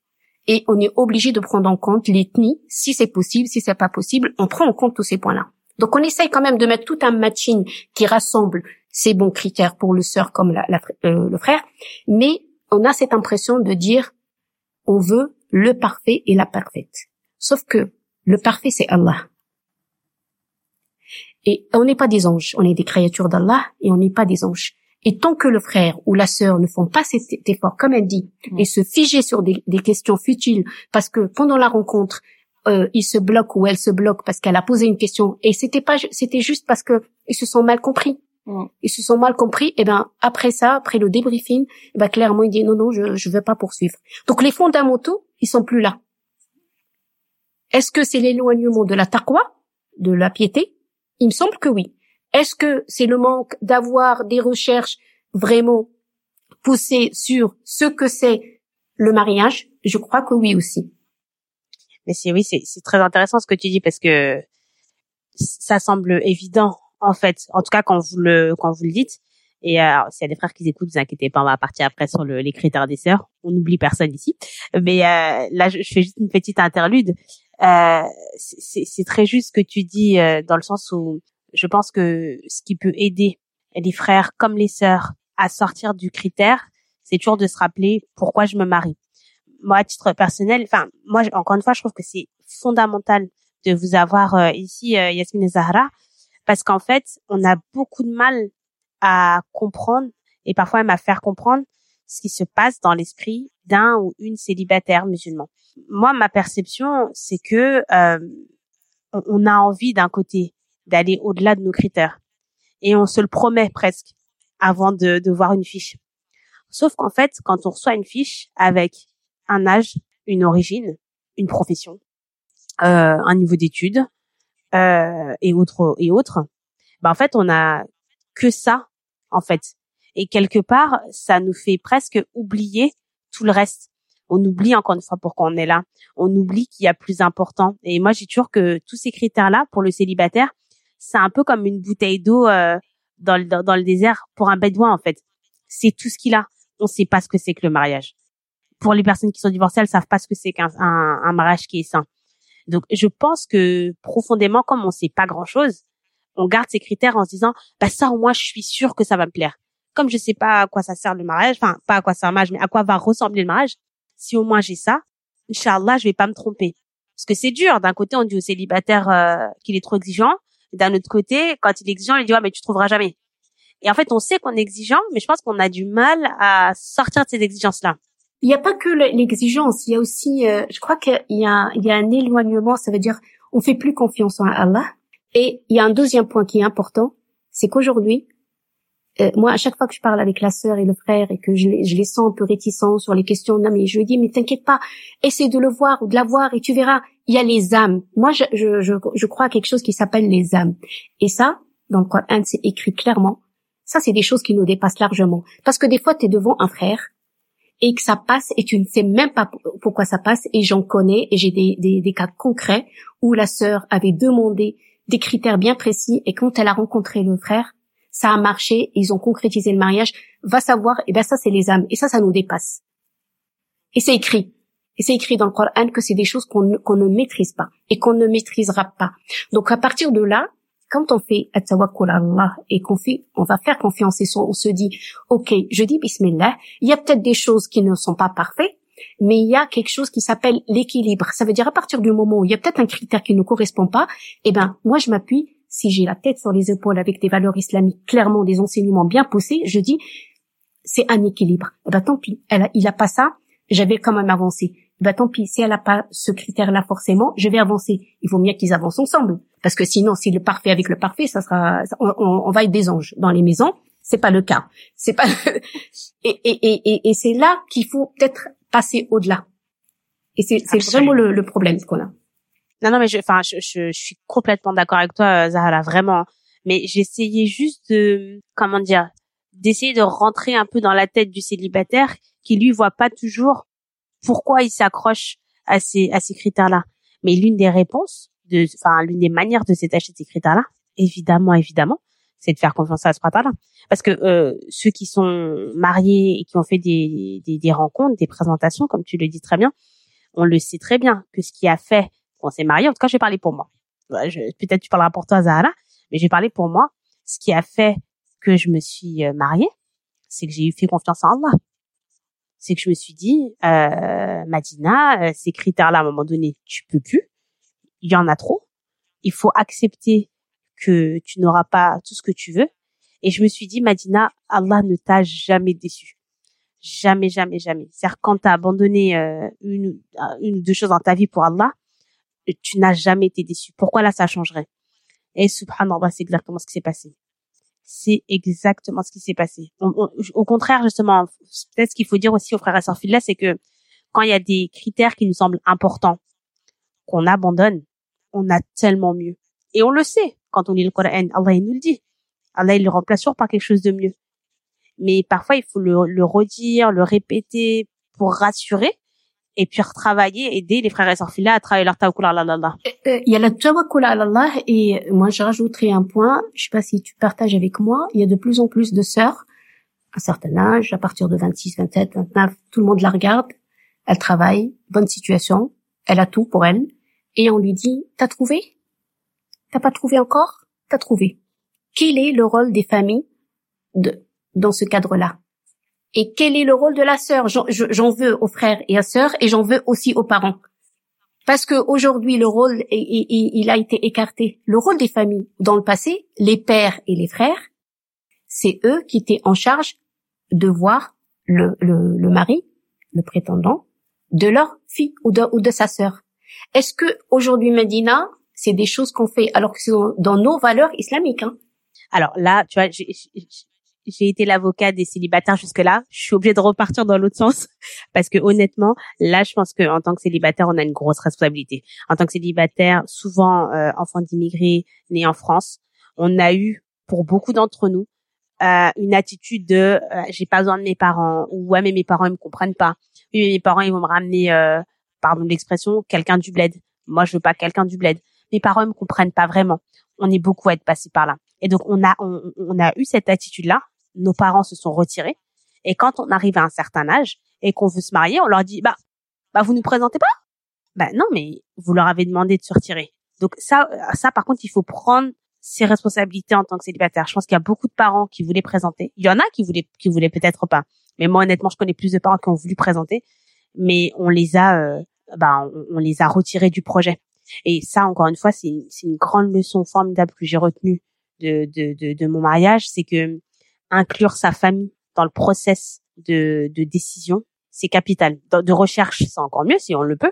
et on est obligé de prendre en compte l'ethnie, si c'est possible, si c'est pas possible, on prend en compte tous ces points-là. Donc on essaye quand même de mettre tout un matching qui rassemble ces bons critères pour le sœur comme la, euh, le frère, mais on a cette impression de dire on veut le parfait et la parfaite. Sauf que le parfait c'est Allah. Et on n'est pas des anges, on est des créatures d'Allah et on n'est pas des anges. Et tant que le frère ou la sœur ne font pas cet effort, comme elle dit, mm. et se figer sur des, questions futiles, parce que pendant la rencontre, euh, il se bloque ou elle se bloque parce qu'elle a posé une question, et c'était pas, c'était juste parce que ils se sont mal compris. Mm. Ils se sont mal compris. Et ben après ça, après le débriefing, ben clairement il dit non non, je je veux pas poursuivre. Donc les fondamentaux, ils sont plus là. Est-ce que c'est l'éloignement de la taqwa, de la piété, il me semble que oui. Est-ce que c'est le manque d'avoir des recherches vraiment poussées sur ce que c'est le mariage? Je crois que oui aussi. Mais c'est oui, c'est très intéressant ce que tu dis parce que ça semble évident en fait, en tout cas quand vous le quand vous le dites. Et euh, s'il y a des frères qui écoutent, vous inquiétez pas, on va partir après sur le, les critères des sœurs. On n'oublie personne ici. Mais euh, là, je, fais juste une petite interlude. Euh, c'est très juste ce que tu dis euh, dans le sens où je pense que ce qui peut aider les frères comme les sœurs à sortir du critère, c'est toujours de se rappeler pourquoi je me marie. Moi, à titre personnel, enfin, moi, encore une fois, je trouve que c'est fondamental de vous avoir euh, ici, euh, Yasmine et Zahra, parce qu'en fait, on a beaucoup de mal à comprendre et parfois même à faire comprendre ce qui se passe dans l'esprit d'un ou une célibataire musulman. Moi, ma perception, c'est que euh, on a envie d'un côté d'aller au-delà de nos critères. et on se le promet presque avant de, de voir une fiche. Sauf qu'en fait, quand on reçoit une fiche avec un âge, une origine, une profession, euh, un niveau d'études euh, et autres et autres, bah en fait on a que ça en fait. Et quelque part, ça nous fait presque oublier tout le reste. On oublie encore une fois pourquoi on est là. On oublie qu'il y a plus important. Et moi, j'ai toujours que tous ces critères-là pour le célibataire, c'est un peu comme une bouteille d'eau euh, dans, le, dans le désert pour un bédouin en fait. C'est tout ce qu'il a. On sait pas ce que c'est que le mariage. Pour les personnes qui sont divorcées, elles savent pas ce que c'est qu'un un, un mariage qui est sain. Donc, je pense que profondément, comme on sait pas grand-chose, on garde ces critères en se disant, bah ça au moins, je suis sûre que ça va me plaire. Comme je sais pas à quoi ça sert le mariage, enfin pas à quoi ça marche, mais à quoi va ressembler le mariage, si au moins j'ai ça, Inch'Allah, je vais pas me tromper. Parce que c'est dur. D'un côté, on dit au célibataire euh, qu'il est trop exigeant. D'un autre côté, quand il est exigeant, il dit ouais, mais tu trouveras jamais. Et en fait, on sait qu'on est exigeant, mais je pense qu'on a du mal à sortir de ces exigences-là. Il n'y a pas que l'exigence, il y a aussi, euh, je crois qu'il y a, il y a un éloignement, ça veut dire on fait plus confiance en Allah. Et il y a un deuxième point qui est important, c'est qu'aujourd'hui, euh, moi, à chaque fois que je parle avec la sœur et le frère et que je les, je les sens un peu réticents sur les questions, non mais je lui dis, mais t'inquiète pas, essaie de le voir ou de la voir et tu verras, il y a les âmes. Moi, je, je, je, crois à quelque chose qui s'appelle les âmes. Et ça, dans le Coran, c'est écrit clairement. Ça, c'est des choses qui nous dépassent largement. Parce que des fois, tu es devant un frère et que ça passe et tu ne sais même pas pourquoi ça passe et j'en connais et j'ai des, des, des cas concrets où la sœur avait demandé des critères bien précis et quand elle a rencontré le frère, ça a marché, ils ont concrétisé le mariage, va savoir, et eh ben ça c'est les âmes, et ça, ça nous dépasse. Et c'est écrit. Et c'est écrit dans le Coran que c'est des choses qu'on ne, maîtrise pas et qu'on ne maîtrisera pas. Donc à partir de là, quand on fait at Allah et qu'on fait, on va faire confiance et on se dit, ok, je dis bismillah, il y a peut-être des choses qui ne sont pas parfaites, mais il y a quelque chose qui s'appelle l'équilibre. Ça veut dire à partir du moment où il y a peut-être un critère qui ne correspond pas, eh ben moi je m'appuie si j'ai la tête sur les épaules avec des valeurs islamiques clairement, des enseignements bien poussés, je dis, c'est un équilibre. Eh ben, tant pis, elle a, il a pas ça, j'avais quand même avancé. Eh ben, tant pis, si elle a pas ce critère-là forcément, je vais avancer. Il vaut mieux qu'ils avancent ensemble. Parce que sinon, si le parfait avec le parfait, ça sera, on, on, va être des anges dans les maisons. C'est pas le cas. C'est pas, et, et, et, et c'est là qu'il faut peut-être passer au-delà. Et c'est vraiment le, le problème qu'on a. Non, non, mais je, enfin, je, je, je, suis complètement d'accord avec toi, Zahra, vraiment. Mais j'essayais juste de, comment dire, d'essayer de rentrer un peu dans la tête du célibataire qui lui voit pas toujours pourquoi il s'accroche à ces, à ces critères-là. Mais l'une des réponses, de, enfin, l'une des manières de s'attacher à ces critères-là, évidemment, évidemment, c'est de faire confiance à ce là Parce que euh, ceux qui sont mariés et qui ont fait des, des, des rencontres, des présentations, comme tu le dis très bien, on le sait très bien que ce qui a fait on s'est marié. En tout cas, je vais parler pour moi. Peut-être tu parleras pour toi, Zahara, mais j'ai parlé pour moi. Ce qui a fait que je me suis euh, mariée, c'est que j'ai eu fait confiance en Allah. C'est que je me suis dit, euh, Madina, euh, ces critères-là, à un moment donné, tu peux plus. Il y en a trop. Il faut accepter que tu n'auras pas tout ce que tu veux. Et je me suis dit, Madina, Allah ne t'a jamais déçu. Jamais, jamais, jamais. C'est-à-dire quand tu as abandonné euh, une ou deux choses dans ta vie pour Allah, tu n'as jamais été déçu. Pourquoi là, ça changerait? Et subhanallah, c'est exactement ce qui s'est passé. C'est exactement ce qui s'est passé. au contraire, justement, peut-être ce qu'il faut dire aussi aux frères et là, c'est que quand il y a des critères qui nous semblent importants, qu'on abandonne, on a tellement mieux. Et on le sait quand on lit le Coran. Allah, il nous le dit. Allah, il le remplace toujours par quelque chose de mieux. Mais parfois, il faut le redire, le répéter pour rassurer et puis retravailler, aider les frères et sœurs filles à travailler leur tawakkul ala Allah. Euh, il y a la tawakkul ala Allah et moi je rajouterai un point, je sais pas si tu partages avec moi, il y a de plus en plus de sœurs, à un certain âge, à partir de 26, 27, 29, tout le monde la regarde, elle travaille, bonne situation, elle a tout pour elle, et on lui dit, t'as trouvé? T'as pas trouvé encore? T'as trouvé. Quel est le rôle des familles de, dans ce cadre-là? Et quel est le rôle de la sœur? J'en veux aux frères et aux sœurs et j'en veux aussi aux parents. Parce que aujourd'hui le rôle il a été écarté. Le rôle des familles dans le passé, les pères et les frères, c'est eux qui étaient en charge de voir le, le, mari, le prétendant, de leur fille ou de, ou de sa sœur. Est-ce que aujourd'hui Medina, c'est des choses qu'on fait alors que c'est dans nos valeurs islamiques hein? Alors là, tu vois, j'ai été l'avocat des célibataires jusque-là. Je suis obligée de repartir dans l'autre sens parce que honnêtement, là, je pense que en tant que célibataire, on a une grosse responsabilité. En tant que célibataire, souvent euh, enfant d'immigrés nés en France, on a eu pour beaucoup d'entre nous euh, une attitude de euh, j'ai pas besoin de mes parents ou ouais mais mes parents ils me comprennent pas. Oui mais mes parents ils vont me ramener euh, pardon l'expression quelqu'un du bled. Moi je veux pas quelqu'un du bled. Mes parents ils me comprennent pas vraiment. On est beaucoup à être passé par là. Et donc on a on a eu cette attitude là nos parents se sont retirés. Et quand on arrive à un certain âge et qu'on veut se marier, on leur dit, bah, bah, vous nous présentez pas? Bah, non, mais vous leur avez demandé de se retirer. Donc ça, ça, par contre, il faut prendre ses responsabilités en tant que célibataire. Je pense qu'il y a beaucoup de parents qui voulaient présenter. Il y en a qui voulaient, qui voulaient peut-être pas. Mais moi, honnêtement, je connais plus de parents qui ont voulu présenter, mais on les a, euh, bah, on, les a retirés du projet. Et ça, encore une fois, c'est une, une grande leçon formidable que j'ai retenue de, de, de, de mon mariage, c'est que inclure sa famille dans le process de, de décision, c'est capital. De, recherche, c'est encore mieux si on le peut,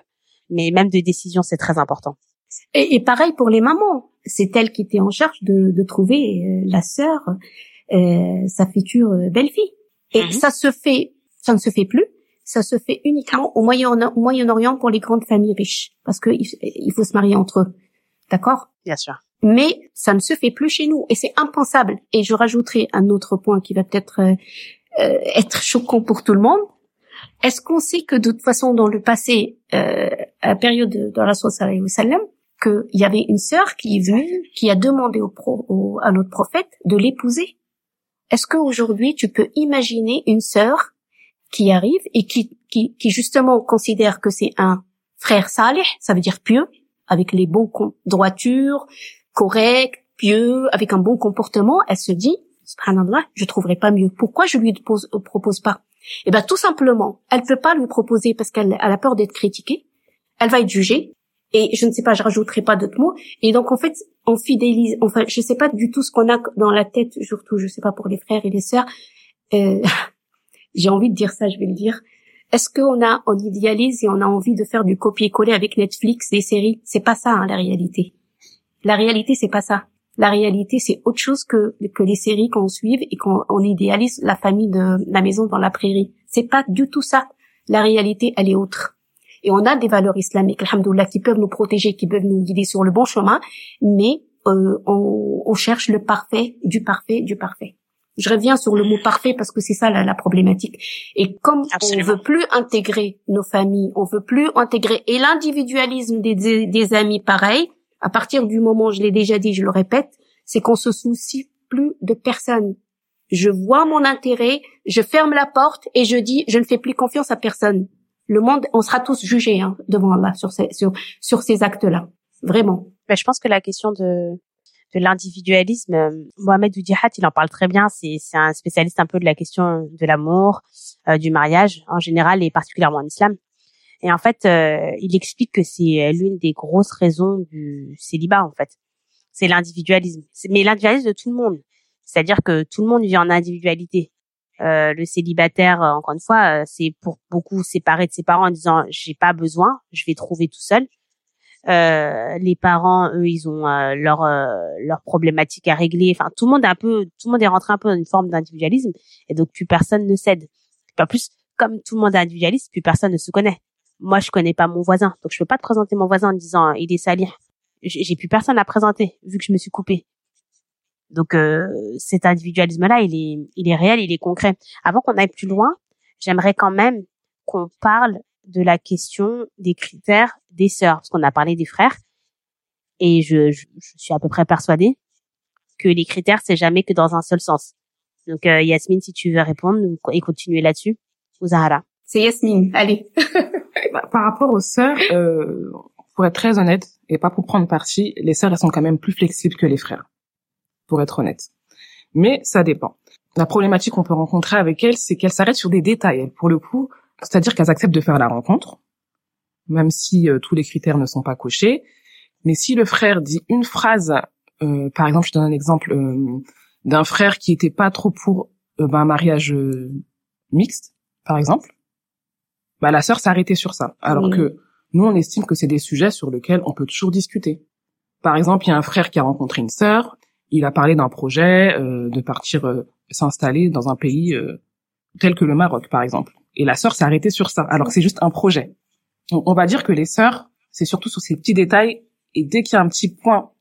mais même de décision, c'est très important. Et, et, pareil pour les mamans. C'est elle qui était en charge de, de trouver euh, la sœur, euh, sa future euh, belle-fille. Et mhm. ça se fait, ça ne se fait plus. Ça se fait uniquement au Moyen-Orient pour les grandes familles riches, parce que il faut se marier entre eux. D'accord? Bien sûr mais ça ne se fait plus chez nous et c'est impensable. Et je rajouterai un autre point qui va peut-être euh, être choquant pour tout le monde. Est-ce qu'on sait que de toute façon dans le passé, euh, à la période de, de sallam, qu'il y avait une sœur qui est venue, qui a demandé au, pro, à notre prophète de l'épouser? Est-ce qu'aujourd'hui tu peux imaginer une sœur qui arrive et qui, qui, qui justement considère que c'est un frère salih, ça veut dire pieux, avec les bons droitures, correct, pieux, avec un bon comportement, elle se dit, subhanallah, je trouverai pas mieux. Pourquoi je lui pose, euh, propose pas? Eh ben tout simplement, elle peut pas lui proposer parce qu'elle a peur d'être critiquée. Elle va être jugée. Et je ne sais pas, je rajouterai pas d'autres mots. Et donc en fait, on fidélise. Enfin, je sais pas du tout ce qu'on a dans la tête, surtout, je sais pas pour les frères et les sœurs. Euh, J'ai envie de dire ça, je vais le dire. Est-ce qu'on a, on idéalise et on a envie de faire du copier-coller avec Netflix, des séries? C'est pas ça hein, la réalité. La réalité, c'est pas ça. La réalité, c'est autre chose que, que les séries qu'on suive et qu'on on idéalise la famille de la maison dans la prairie. C'est pas du tout ça. La réalité, elle est autre. Et on a des valeurs islamiques, alhamdoulilah, qui peuvent nous protéger, qui peuvent nous guider sur le bon chemin, mais euh, on, on, cherche le parfait, du parfait, du parfait. Je reviens sur le mot parfait parce que c'est ça la, la, problématique. Et comme on on veut plus intégrer nos familles, on veut plus intégrer et l'individualisme des, des, des amis pareil, à partir du moment, je l'ai déjà dit, je le répète, c'est qu'on se soucie plus de personne. Je vois mon intérêt, je ferme la porte et je dis, je ne fais plus confiance à personne. Le monde, on sera tous jugés hein, devant Allah sur ces, sur, sur ces actes-là. Vraiment. Ben, je pense que la question de, de l'individualisme, euh, Mohamed Oudihat, il en parle très bien. C'est, c'est un spécialiste un peu de la question de l'amour, euh, du mariage en général et particulièrement en islam. Et en fait, euh, il explique que c'est l'une des grosses raisons du célibat, en fait. C'est l'individualisme. Mais l'individualisme de tout le monde. C'est-à-dire que tout le monde vit en individualité. Euh, le célibataire, euh, encore une fois, euh, c'est pour beaucoup séparé de ses parents en disant j'ai pas besoin, je vais trouver tout seul. Euh, les parents, eux, ils ont leur leur problématique à régler. Enfin, tout le monde est un peu, tout le monde est rentré un peu dans une forme d'individualisme, et donc plus personne ne cède. En plus, comme tout le monde est individualiste, plus personne ne se connaît moi je connais pas mon voisin, donc je peux pas te présenter mon voisin en disant il est sali. J'ai plus personne à présenter vu que je me suis coupée. Donc euh, cet individualisme-là, il est, il est réel, il est concret. Avant qu'on aille plus loin, j'aimerais quand même qu'on parle de la question des critères des sœurs, parce qu'on a parlé des frères, et je, je, suis à peu près persuadée que les critères c'est jamais que dans un seul sens. Donc euh, Yasmine, si tu veux répondre et continuer là-dessus, ou Zahara. C'est Yasmine, allez. Bah, par rapport aux sœurs, euh, pour être très honnête, et pas pour prendre parti, les sœurs, elles sont quand même plus flexibles que les frères, pour être honnête. Mais ça dépend. La problématique qu'on peut rencontrer avec elles, c'est qu'elles s'arrêtent sur des détails, pour le coup. C'est-à-dire qu'elles acceptent de faire la rencontre, même si euh, tous les critères ne sont pas cochés. Mais si le frère dit une phrase, euh, par exemple, je donne un exemple euh, d'un frère qui était pas trop pour ben, un mariage mixte, par exemple, bah, la sœur s'arrêtait sur ça. Alors que nous, on estime que c'est des sujets sur lesquels on peut toujours discuter. Par exemple, il y a un frère qui a rencontré une sœur, il a parlé d'un projet euh, de partir euh, s'installer dans un pays euh, tel que le Maroc, par exemple. Et la sœur s'est arrêtée sur ça, alors que c'est juste un projet. On, on va dire que les sœurs, c'est surtout sur ces petits détails, et dès qu'il y a un petit point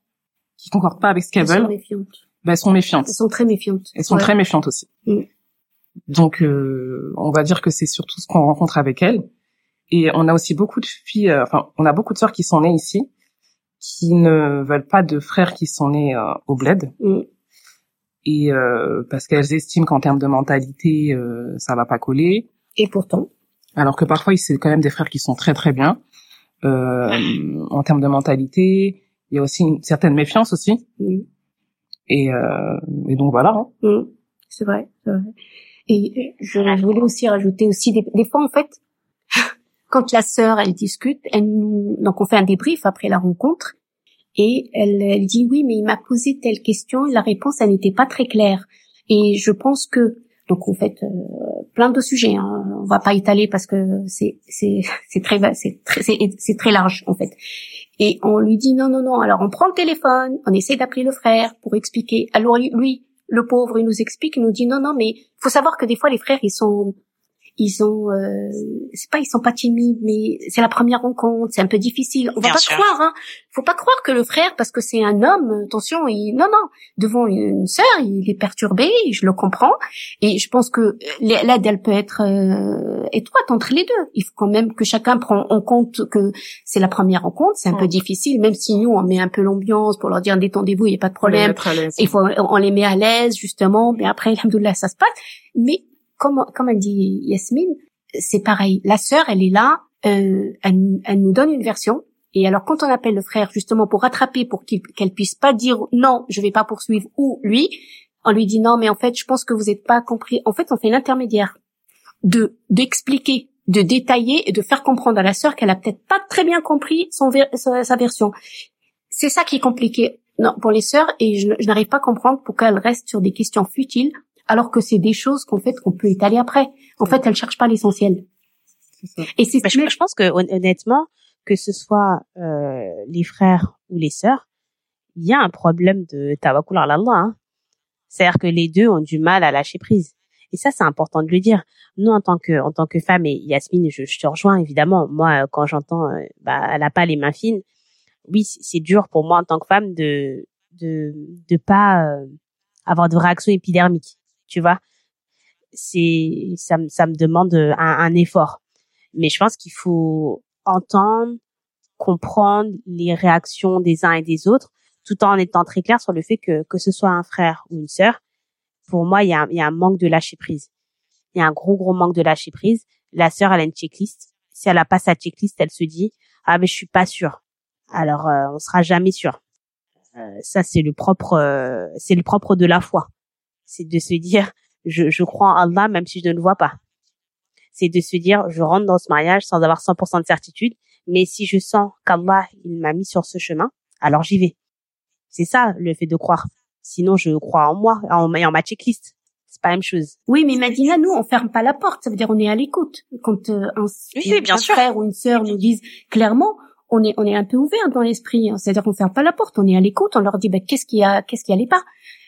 qui concorde pas avec ce qu'elles Elles sont veulent, méfiantes. ben, elles sont méfiantes. Elles sont très méfiantes. Elles sont Ouais. très méfiantes aussi. Mm. Donc, euh, on va dire que c'est surtout ce qu'on rencontre avec elles. Et on a aussi beaucoup de filles, euh, enfin, on a beaucoup de sœurs qui sont nées ici, qui ne veulent pas de frères qui sont nés euh, au bled. Mm. Et euh, parce qu'elles estiment qu'en termes de mentalité, euh, ça va pas coller. Et pourtant, Alors que parfois, c'est quand même des frères qui sont très très bien. Euh, en termes de mentalité, il y a aussi une certaine méfiance aussi. mm, Et, euh, et donc voilà. hein. mm, c'est vrai, c'est vrai. Et je, voulais aussi rajouter aussi des, des fois en fait, quand la sœur elle discute, elle nous, donc on fait un débrief après la rencontre et elle, elle dit oui mais il m'a posé telle question et la réponse elle n'était pas très claire. Et je pense que donc en fait euh, plein de sujets hein, on va pas étaler parce que c'est c'est c'est très c'est très c'est très large en fait. Et on lui dit non non non. Alors on prend le téléphone on essaie d'appeler le frère pour expliquer. Alors lui le pauvre il nous explique il nous dit non non mais faut savoir que des fois les frères ils sont ils ont euh, c'est pas ils sont pas timides mais c'est la première rencontre c'est un peu difficile. On va Bien pas sûr. croire hein. Faut pas croire que le frère parce que c'est un homme attention il non non devant une, sœur il est perturbé je le comprends. Et je pense que l'aide elle peut être euh, étroite entre les deux. Il faut quand même que chacun prend en compte que c'est la première rencontre c'est un peu Ouais. difficile même si nous on met un peu l'ambiance pour leur dire détendez-vous il y a pas de problème. il faut on les met à l'aise justement mais après alhamdoulilah ça se passe. Mais comme comme a dit Yasmine c'est pareil. La sœur elle est là euh, elle, elle nous donne une version. Et alors quand on appelle le frère justement pour rattraper pour qu'il- qu'elle puisse pas dire non je vais pas poursuivre ou lui on lui dit non mais en fait je pense que vous n'êtes pas compris. En fait on fait l'intermédiaire de d'expliquer de détailler et de faire comprendre à la sœur qu'elle a peut-être pas très bien compris son sa version. C'est ça qui est compliqué non, pour les sœurs et je, je n'arrive pas à comprendre pourquoi elles restent sur des questions futiles alors que c'est des choses qu'en fait qu'on peut étaler après. En fait, elles cherchent pas l'essentiel. Et c'est Bah, je, je pense que hon- honnêtement, que ce soit euh, les frères ou les sœurs, il y a un problème de tawakkul ala Allah. Hein. C'est-à-dire que les deux ont du mal à lâcher prise. Et ça, c'est important de le dire. Nous, en tant que en tant que femme, et Yasmine, je, je te rejoins évidemment. Moi, euh, quand j'entends, euh, bah, elle a pas les mains fines. Oui, c'est c'est dur pour moi en tant que femme de de de pas euh, avoir de réaction épidermique. Tu vois, c'est ça me ça me demande un, un effort mais je pense qu'il faut entendre, comprendre les réactions des uns et des autres, tout en étant très clair sur le fait que que ce soit un frère ou une sœur, pour moi, il y a, y a un manque de lâcher prise. Il y a un gros gros manque de lâcher prise. La sœur, elle a une checklist. Si elle a pas sa checklist, elle se dit ah mais je suis pas sûre. Alors euh, on sera jamais sûr. Euh, ça c'est le propre, euh, c'est le propre de la foi. C'est de se dire je, je crois en Allah même si je ne le vois pas c'est de se dire je rentre dans ce mariage sans avoir 100% de certitude, mais si je sens qu'Allah il m'a mis sur ce chemin, alors j'y vais. C'est ça le fait de croire. Sinon je crois en moi en, et en ma checklist. C'est pas la même chose. Oui, mais Madina, nous, on ferme pas la porte. Ça veut dire on est à l'écoute. Quand euh, un, Oui, oui, bien un sûr. frère ou une sœur nous disent clairement, on est on est un peu ouvert dans l'esprit. hein. C'est-à-dire qu'on ferme pas la porte. On est à l'écoute. On leur dit, ben qu'est-ce qui a qu'est-ce qui allait pas?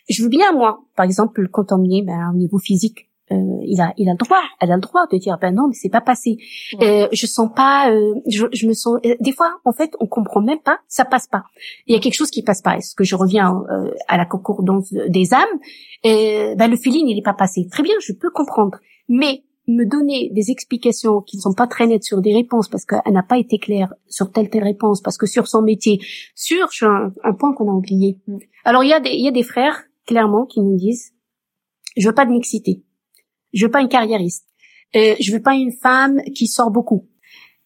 Je veux bien moi, par exemple, quand on ben au niveau physique, euh, il a il a le droit, elle a le droit de dire, ben non, mais c'est pas passé. Euh, je sens pas, euh, je, je me sens. euh, des fois, en fait, on comprend même pas, ça passe pas. Il y a quelque chose qui passe pas. Est-ce que je reviens euh, à la concordance des âmes? Euh, ben le feeling il est pas passé. Très bien, je peux comprendre, mais me donner des explications qui ne sont pas très nettes sur des réponses parce qu'elle n'a pas été claire sur telle telle réponse, parce que sur son métier, sur un, un point qu'on a oublié. Mm. Alors il y a des il y a des frères clairement qui nous disent je veux pas de mixité, je veux pas une carriériste, euh, je veux pas une femme qui sort beaucoup.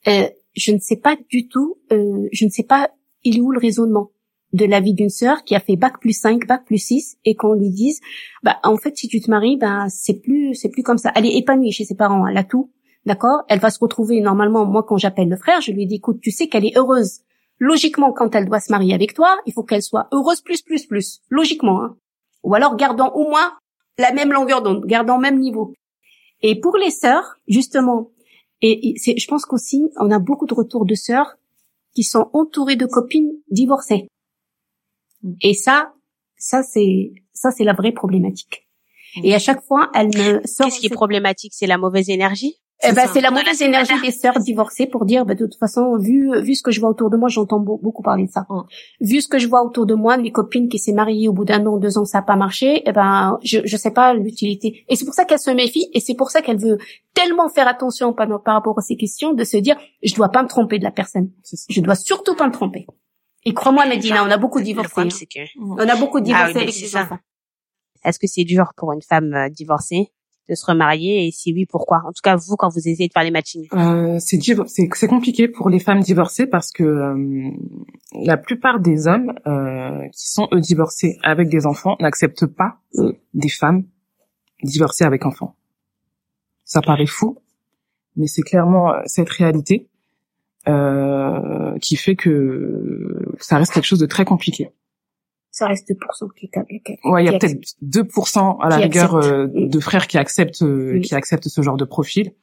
Euh, je ne sais pas du tout, euh, je ne sais pas il est où le raisonnement de la vie d'une sœur qui a fait bac plus 5, bac plus 6 et qu'on lui dise bah en fait si tu te maries ben c'est plus c'est plus comme ça. Elle est épanouie chez ses parents elle a tout d'accord? Elle va se retrouver normalement moi quand j'appelle le frère je lui dis écoute tu sais qu'elle est heureuse. Logiquement quand elle doit se marier avec toi il faut qu'elle soit heureuse plus plus plus. Logiquement hein. ou alors gardant au moins la même longueur d'onde gardant même niveau. Et pour les sœurs justement et je pense qu'aussi on a beaucoup de retours de sœurs qui sont entourées de copines divorcées et ça Ça, c'est ça, c'est la vraie problématique. Et à chaque fois, elle me sort. Qu'est-ce qui est problématique? C'est la mauvaise énergie? Eh ben, c'est la mauvaise énergie des sœurs divorcées pour dire, ben, de toute façon, vu vu ce que je vois autour de moi, j'entends beaucoup parler de ça. Mm. Vu ce que je vois autour de moi, mes copines qui s'est mariées au bout d'un an, deux ans, ça n'a pas marché, eh ben, je je sais pas l'utilité. Et c'est pour ça qu'elle se méfie, et c'est pour ça qu'elle veut tellement faire attention par, par rapport à ces questions, de se dire, je dois pas me tromper de la personne. Je dois surtout pas me tromper. Et crois-moi, Medina, on a beaucoup divorcé. Hein. On a beaucoup divorcé ah avec ses enfants. Est-ce que c'est dur pour une femme euh, divorcée de se remarier? Et si oui pourquoi? En tout cas vous quand vous essayez de faire les matchings euh, c'est c'est compliqué pour les femmes divorcées parce que euh, la plupart des hommes euh, qui sont eux divorcés avec des enfants n'acceptent pas des femmes divorcées avec enfants ça paraît fou mais c'est clairement euh, cette réalité euh, qui fait que ça reste quelque chose de très compliqué ça reste 2% qui, qui, Ouais, il y a peut-être 2% à la rigueur euh, de frères qui acceptent euh, qui acceptent ce genre de profil.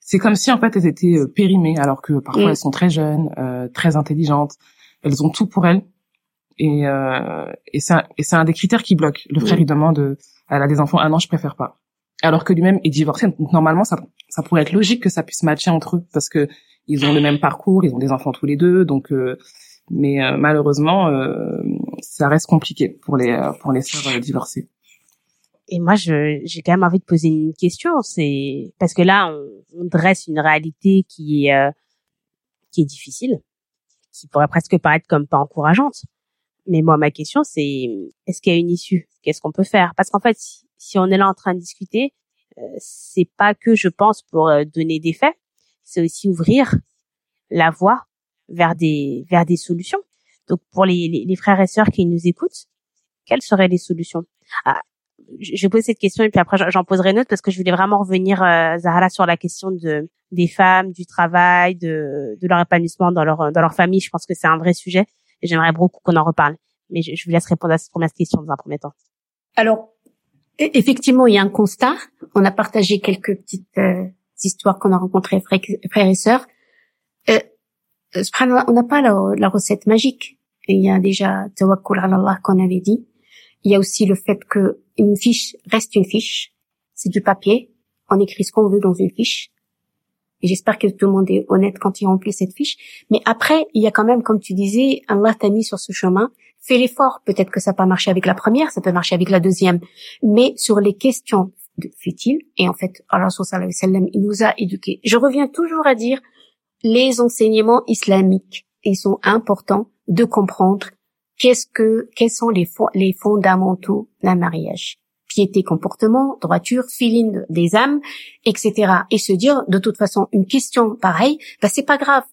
C'est comme si en fait elles étaient euh, périmées alors que parfois elles sont très jeunes, très intelligentes, elles ont tout pour elles et et c'est un, des critères qui bloque. Le frère mm. il demande elle a des enfants un an je préfère pas. Alors que lui-même est divorcé. Donc, normalement ça ça pourrait être logique que ça puisse matcher entre eux parce que ils ont le même parcours, ils ont des enfants tous les deux donc mais euh, malheureusement euh, ça reste compliqué pour les euh, pour les sœurs divorcées. Et moi, j'ai quand même envie de poser une question. C'est parce que là, on, dresse une réalité qui est qui est difficile, qui pourrait presque paraître comme pas encourageante. Mais moi, ma question, c'est est-ce qu'il y a une issue? Qu'est-ce qu'on peut faire? Parce qu'en fait, si, si, on est là en train de discuter, euh, c'est pas que je pense pour donner des faits, c'est aussi ouvrir la voie vers des vers des solutions. Donc pour les, les, les frères et sœurs qui nous écoutent, quelles seraient les solutions? Ah, Je poser cette question et puis après j'en poserai une autre parce que je voulais vraiment revenir euh, Zahara sur la question de des femmes, du travail, de de leur épanouissement dans leur dans leur famille. Je pense que c'est un vrai sujet et j'aimerais beaucoup qu'on en reparle. Mais je, je vous laisse répondre à cette première question dans un premier temps. Alors e-, effectivement, il y a un constat. On a partagé quelques petites euh, histoires qu'on a rencontrées frères et sœurs. Euh, on n'a pas la, recette magique. il y a déjà tawakkul Allah qu'on avait dit. Il y a aussi le fait que une fiche reste une fiche. C'est du papier. On écrit ce qu'on veut dans une fiche. Et j'espère que tout le monde est honnête quand il remplit cette fiche. Mais après, il y a quand même, comme tu disais, Allah t'a mis sur ce chemin. Fais l'effort. Peut-être que ça peut marcher avec la première, ça peut marcher avec la deuxième. Mais sur les questions de futiles, et en fait, Allah il nous a éduqués. Je reviens toujours à dire, les enseignements islamiques. Ils sont importants de comprendre qu'est-ce que, quels sont les, les fondamentaux d'un mariage. Piété, comportement, droiture, feeling des âmes, etc. Et se dire, de toute façon, une question pareille, bah, c'est pas grave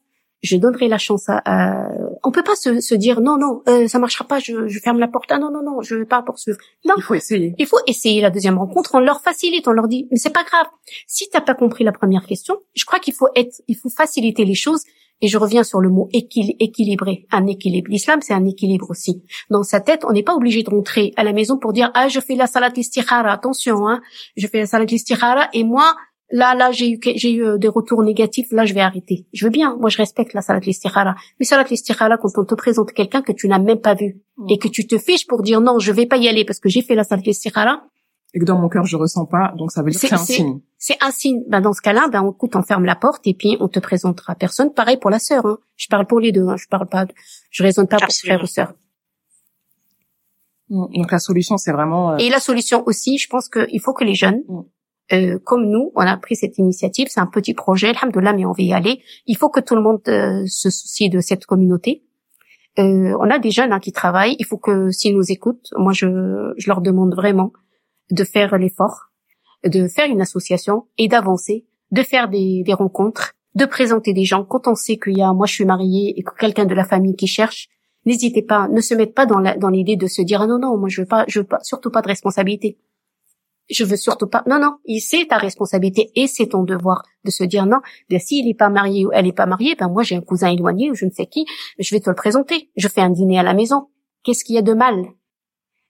je donnerai la chance à. On peut pas se, se dire non non euh, ça marchera pas je, je ferme la porte. Ah non non non je vais pas poursuivre. Non. Il faut essayer. Il faut essayer la deuxième rencontre. On leur facilite on leur dit mais c'est pas grave. Si t'as pas compris la première question je crois qu'il faut être il faut faciliter les choses. Et je reviens sur le mot équilibré un équilibre. L'islam c'est un équilibre aussi. Dans sa tête on n'est pas obligé de rentrer à la maison pour dire ah je fais la salat istikhara. Attention hein. Je fais la salat istikhara et moi là, là, j'ai eu, j'ai eu euh, des retours négatifs, là, je vais arrêter. Je veux bien, moi, je respecte la salat l'istikhara. Mais salat l'istikhara, quand on te présente quelqu'un que tu n'as même pas vu, mm. et que tu te fiches pour dire non, je vais pas y aller parce que j'ai fait la salat l'istikhara. Et que dans mon cœur, je ressens pas, donc ça veut dire que c'est un signe. C'est un signe. Ben, dans ce cas-là, ben, on, on ferme la porte et puis on te présentera personne. Pareil pour la sœur, hein. Je parle pour les deux, hein. Je parle pas, je raisonne pas pour frère ou sœur. Mm. Donc la solution, c'est vraiment. Euh, et la solution aussi, je pense qu'il faut que les jeunes, mm. Euh, comme nous, on a pris cette initiative. C'est un petit projet, alhamdoulilah, mais on va y aller. Il faut que tout le monde euh, se soucie de cette communauté. Euh, on a des jeunes hein, qui travaillent. Il faut que s'ils nous écoutent, moi je, je leur demande vraiment de faire l'effort, de faire une association et d'avancer, de faire des, des rencontres, de présenter des gens. Quand on sait qu'il y a, moi je suis mariée et que quelqu'un de la famille qui cherche, n'hésitez pas, ne se mettez pas dans dans l'idée de se dire ah non non, moi je veux pas, je veux pas, surtout pas de responsabilité je veux surtout pas. Non, non, c'est ta responsabilité et c'est ton devoir de se dire non. Bien s'il est pas marié ou elle est pas mariée, ben moi j'ai un cousin éloigné ou je ne sais qui, je vais te le présenter. Je fais un dîner à la maison. Qu'est-ce qu'il y a de mal?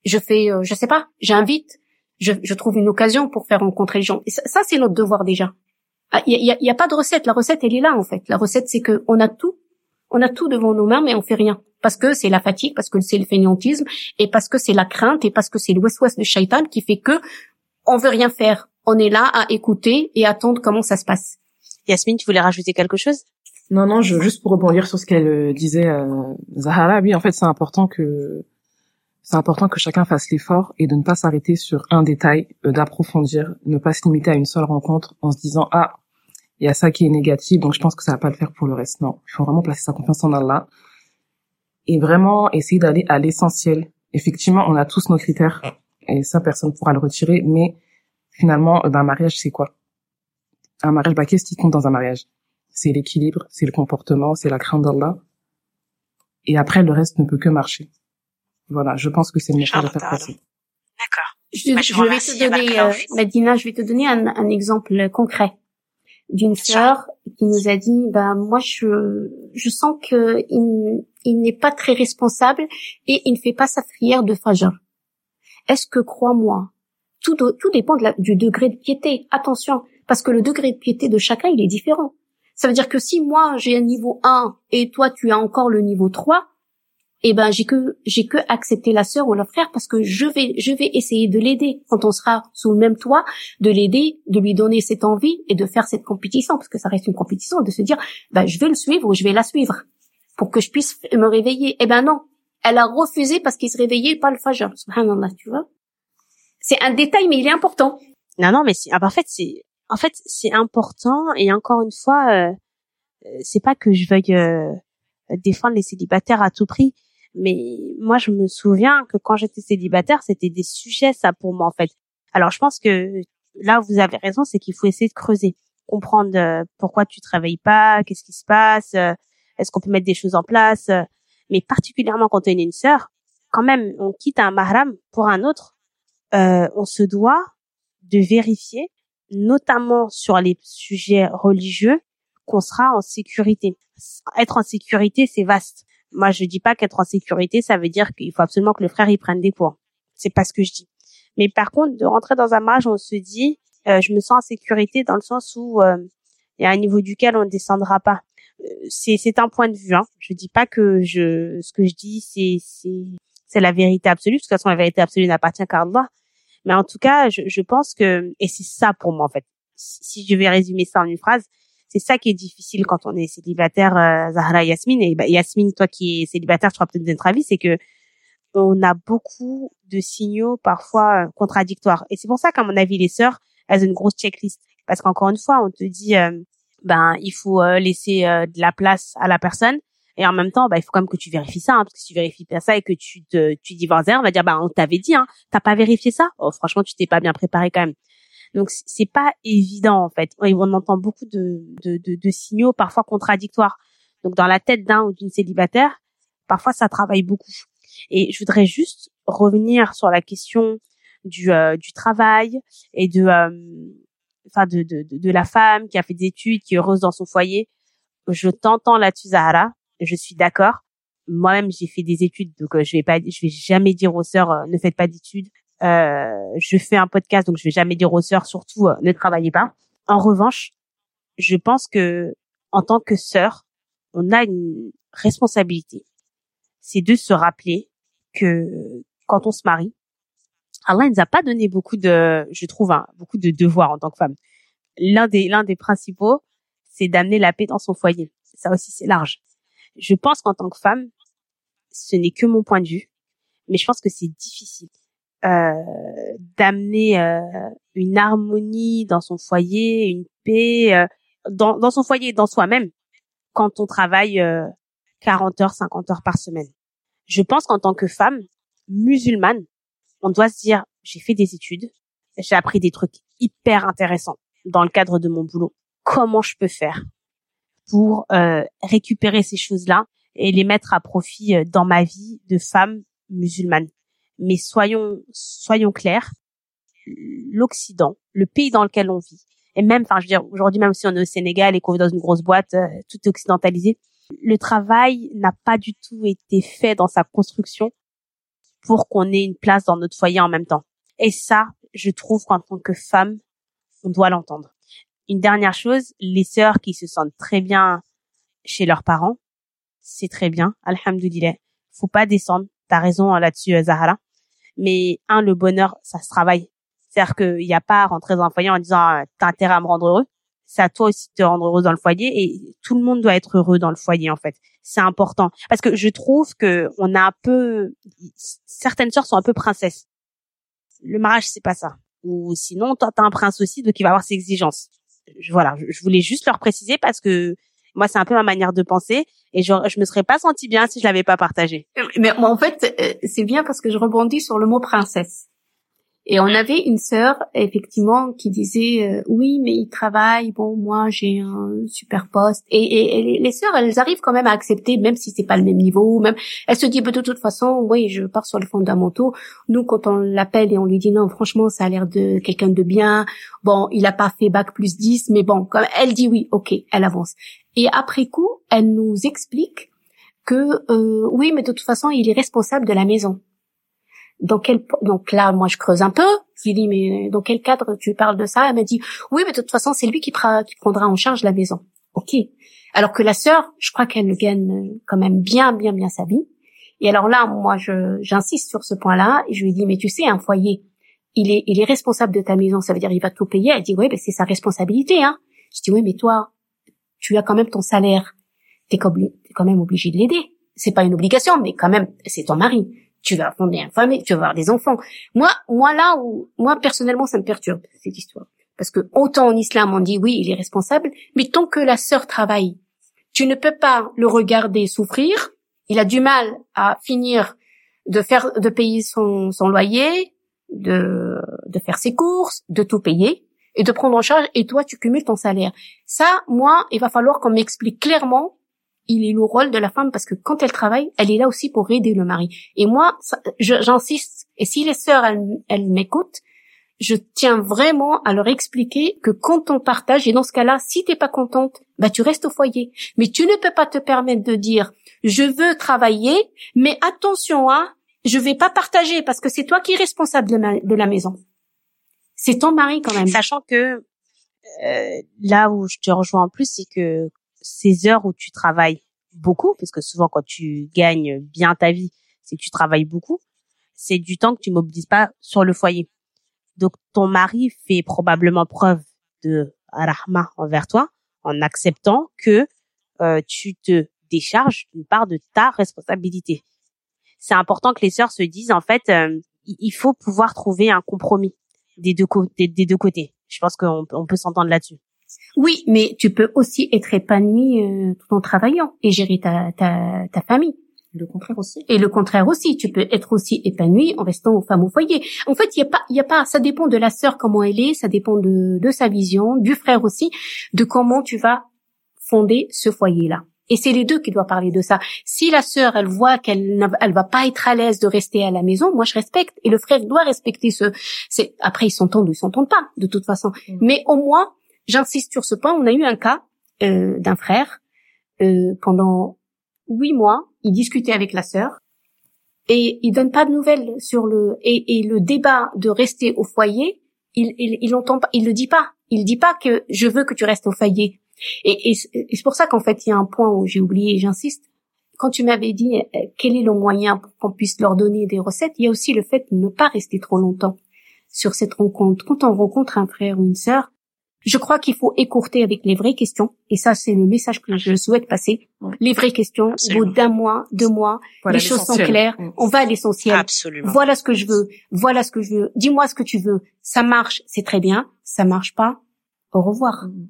Je fais, euh, je sais pas, j'invite. Je, trouve une occasion pour faire rencontrer les gens. Ça, c'est notre devoir déjà. Il ah, y, a, y a pas de recette. La recette, elle est là en fait. La recette, c'est que on a tout On a tout devant nos mains, mais on fait rien. Parce que c'est la fatigue, parce que c'est le fainéantisme, et parce que c'est la crainte, et parce que c'est l'ouest-ouest de shaitan qui fait que on veut rien faire. On est là à écouter et attendre comment ça se passe. Yasmine, tu voulais rajouter quelque chose? Non, non, je, juste pour rebondir sur ce qu'elle euh, disait, euh, Zahara, oui, en fait, c'est important que c'est important que chacun fasse l'effort et de ne pas s'arrêter sur un détail, euh, d'approfondir, ne pas se limiter à une seule rencontre en se disant ah il y a ça qui est négatif, donc je pense que ça va pas le faire pour le reste. Non, il faut vraiment placer sa confiance en Allah et vraiment essayer d'aller à l'essentiel. Effectivement, on a tous nos critères et ça personne pourra le retirer, mais finalement, euh, ben, un mariage c'est quoi? Un mariage, bah qu'est-ce qui compte dans un mariage? C'est l'équilibre, c'est le comportement, c'est la crainte d'Allah. Et après, le reste ne peut que marcher. Voilà, je pense que c'est le message à faire passer. D'accord. Je, Bah, je je vous vais remercie, te donner, euh. Madina, je vais te donner un, un exemple concret d'une sœur qui nous a dit, bah moi je je sens que il, il n'est pas très responsable et il ne fait pas sa prière de Fajr. Est-ce que crois-moi, tout tout dépend du degré de piété. Attention, parce que le degré de piété de chacun il est différent. Ça veut dire que si moi j'ai un niveau 1 et toi tu as encore le niveau 3, eh ben j'ai que j'ai que accepter la sœur ou le frère parce que je vais je vais essayer de l'aider quand on sera sous le même toit, de l'aider, de lui donner cette envie et de faire cette compétition parce que ça reste une compétition de se dire ben je vais le suivre ou je vais la suivre pour que je puisse me réveiller. Eh ben non, elle a refusé parce qu'il se réveillait pas le fajr. Subhanallah, tu vois. C'est un détail mais il est important. Non, non, mais c'est, ah, bah, en fait, c'est, en fait, c'est important et encore une fois, euh, euh, c'est pas que je veuille euh, défendre les célibataires à tout prix, mais moi, je me souviens que quand j'étais célibataire, c'était des sujets, ça, pour moi, en fait. Alors, je pense que là, vous avez raison, c'est qu'il faut essayer de creuser, comprendre euh, pourquoi tu te réveilles pas, qu'est-ce qui se passe, euh, est-ce qu'on peut mettre des choses en place, euh, mais particulièrement quand on est une sœur, quand même, on quitte un mahram pour un autre, euh, on se doit de vérifier, notamment sur les sujets religieux, qu'on sera en sécurité. Être en sécurité, c'est vaste. Moi, je dis pas qu'être en sécurité, ça veut dire qu'il faut absolument que le frère y prenne des cours. C'est pas ce que je dis. Mais par contre, de rentrer dans un mariage, on se dit, euh, je me sens en sécurité dans le sens où euh, il y a un niveau duquel on ne descendra pas. Euh, C'est un point de vue. Hein. Je dis pas que je ce que je dis c'est c'est c'est la vérité absolue. De toute façon, la vérité absolue n'appartient qu'à Allah. Mais en tout cas, je, je pense que et c'est ça pour moi en fait. Si je vais résumer ça en une phrase, c'est ça qui est difficile quand on est célibataire, euh, Zahra Yasmine. Et bah, Yasmine, toi qui es célibataire, je crois peut-être notre avis, c'est que on a beaucoup de signaux parfois euh, contradictoires. Et c'est pour ça qu'à mon avis, les sœurs, elles ont une grosse checklist. Parce qu'encore une fois, on te dit, euh, ben, il faut euh, laisser euh, de la place à la personne. Et en même temps, bah, il faut quand même que tu vérifies ça, hein, parce que si tu vérifies pas ça et que tu te, tu divorces, on va dire, bah, on t'avait dit, hein, t'as pas vérifié ça? Oh, franchement, tu t'es pas bien préparé quand même. Donc c'est pas évident en fait. On entend beaucoup de, de, de, de signaux parfois contradictoires. Donc dans la tête d'un ou d'une célibataire, parfois ça travaille beaucoup. Et je voudrais juste revenir sur la question du, euh, du travail et de, euh, enfin de, de, de, la femme qui a fait des études, qui est heureuse dans son foyer. Je t'entends là-dessus, Zahara. Je suis d'accord. Moi-même, j'ai fait des études, donc euh, je vais pas, je vais jamais dire aux sœurs euh, ne faites pas d'études. Euh, je fais un podcast, donc je vais jamais dire aux sœurs surtout ne travaillez pas. En revanche, je pense que en tant que sœur, on a une responsabilité. C'est de se rappeler que quand on se marie, Allah ne nous a pas donné beaucoup de, je trouve, hein, beaucoup de devoirs en tant que femme. L'un des, l'un des principaux, c'est d'amener la paix dans son foyer. Ça aussi, c'est large. Je pense qu'en tant que femme, ce n'est que mon point de vue, mais je pense que c'est difficile euh, d'amener euh, une harmonie dans son foyer, une paix euh, dans, dans son foyer et dans soi-même quand on travaille euh, 40 heures, 50 heures par semaine. Je pense qu'en tant que femme musulmane, on doit se dire, j'ai fait des études, j'ai appris des trucs hyper intéressants dans le cadre de mon boulot. Comment je peux faire pour euh, récupérer ces choses-là et les mettre à profit euh, dans ma vie de femme musulmane? Mais soyons soyons clairs, l'Occident, le pays dans lequel on vit, et même, enfin, je veux dire, aujourd'hui, même si on est au Sénégal et qu'on vit dans une grosse boîte, euh, tout est occidentalisé, le travail n'a pas du tout été fait dans sa construction pour qu'on ait une place dans notre foyer en même temps. Et ça, je trouve qu'en tant que femme, on doit l'entendre. Une dernière chose, les sœurs qui se sentent très bien chez leurs parents, c'est très bien, alhamdoulilah. Faut pas descendre. T'as raison hein, là-dessus, euh, Zahara. Mais un, le bonheur, ça se travaille. C'est-à-dire qu'il n'y a pas à rentrer dans un foyer en disant euh, t'as intérêt à me rendre heureux. C'est à toi aussi de te rendre heureux dans le foyer et tout le monde doit être heureux dans le foyer en fait. C'est important parce que je trouve que on a un peu certaines sœurs sont un peu princesses. Le mariage c'est pas ça. Ou sinon toi t'as un prince aussi donc il va avoir ses exigences. voilà, je voulais juste leur préciser parce que moi, c'est un peu ma manière de penser et je, je me serais pas sentie bien si je l'avais pas partagé. Mais en fait, euh, c'est bien parce que je rebondis sur le mot princesse. Et on avait une sœur, effectivement, qui disait euh, oui, mais il travaille. Bon, moi, j'ai un super poste. Et, et, les sœurs, elles arrivent quand même à accepter, même si c'est pas le même niveau. Même, elles se disent bah, de toute façon, oui, je pars sur les fondamentaux. Nous, quand on l'appelle et on lui dit non, franchement, ça a l'air de quelqu'un de bien. Bon, il a pas fait bac plus 10, mais bon, comme elle dit oui, ok, elle avance. Et après coup, elle nous explique que euh, oui, mais de toute façon, il est responsable de la maison. Dans quel donc là, moi, je creuse un peu. Je lui dis mais dans quel cadre tu parles de ça? Elle m'a dit oui, mais de toute façon, c'est lui qui, qui prendra en charge la maison. Ok. Alors que la sœur, je crois qu'elle gagne quand même bien, bien, bien sa vie. Et alors là, moi, je j'insiste sur ce point-là et je lui dis mais tu sais, un foyer, il est il est responsable de ta maison. Ça veut dire il va tout payer. Elle dit oui, mais c'est sa responsabilité. Hein. Je dis oui, mais toi, tu as quand même ton salaire. T'es quand même obligé de l'aider. C'est pas une obligation, mais quand même, c'est ton mari. Tu vas fonder une famille, tu vas avoir des enfants. Moi, moi là où, moi personnellement, ça me perturbe cette histoire, parce que autant en islam on dit oui, il est responsable, mais tant que la sœur travaille, tu ne peux pas le regarder souffrir. Il a du mal à finir de faire, de payer son, son loyer, de, de faire ses courses, de tout payer et de prendre en charge et toi tu cumules ton salaire. Ça, moi, il va falloir qu'on m'explique clairement il est le rôle de la femme parce que quand elle travaille, elle est là aussi pour aider le mari. Et moi, j'insiste. Et si les sœurs, elles, m'écoutent, je tiens vraiment à leur expliquer que quand on partage, et dans ce cas-là, si t'es pas contente, bah tu restes au foyer. Mais tu ne peux pas te permettre de dire je veux travailler, mais attention hein, je vais pas partager parce que c'est toi qui es responsable de la maison. C'est ton mari quand même. Sachant que euh, là où je te rejoins en plus, c'est que ces heures où tu travailles beaucoup, parce que souvent quand tu gagnes bien ta vie, c'est que tu travailles beaucoup, c'est du temps que tu mobilises pas sur le foyer. Donc ton mari fait probablement preuve de rahma envers toi en acceptant que euh, tu te décharges d'une part de ta responsabilité. C'est important que les sœurs se disent en fait, euh, il faut pouvoir trouver un compromis des deux, côtés. Je pense qu'on on peut s'entendre là-dessus. Oui, mais tu peux aussi être épanoui euh, tout en travaillant et gérer ta, ta, ta famille. Le contraire aussi. Et le contraire aussi. Tu peux être aussi épanoui en restant femme au foyer. En fait, il y a pas, il y a pas, ça dépend de la sœur comment elle est, ça dépend de, de sa vision, du frère aussi, de comment tu vas fonder ce foyer-là. Et c'est les deux qui doivent parler de ça. Si la sœur, elle voit qu'elle elle va pas être à l'aise de rester à la maison, moi je respecte. Et le frère doit respecter ce. C'est après ils s'entendent ou ils s'entendent pas de toute façon. Mm. Mais au moins, j'insiste sur ce point. On a eu un cas euh, d'un frère euh, pendant huit mois. Il discutait avec la sœur et il donne pas de nouvelles sur le et, le débat de rester au foyer. Il, il, il entend pas, il le dit pas. Il dit pas que je veux que tu restes au foyer. Et, et, c'est pour ça qu'en fait, il y a un point où j'ai oublié, j'insiste. Quand tu m'avais dit euh, quel est le moyen pour qu'on puisse leur donner des recettes, il y a aussi le fait de ne pas rester trop longtemps sur cette rencontre. Quand on rencontre un frère ou une sœur, je crois qu'il faut écourter avec les vraies questions. Et ça, c'est le message que je souhaite passer. Les vraies questions, au bout d'un mois, deux mois, les choses sont claires. Mm. On va à l'essentiel. Absolument. Voilà ce que je veux. Voilà ce que je veux. Dis-moi ce que tu veux. Ça marche, c'est très bien. Ça marche pas. Au revoir. Mm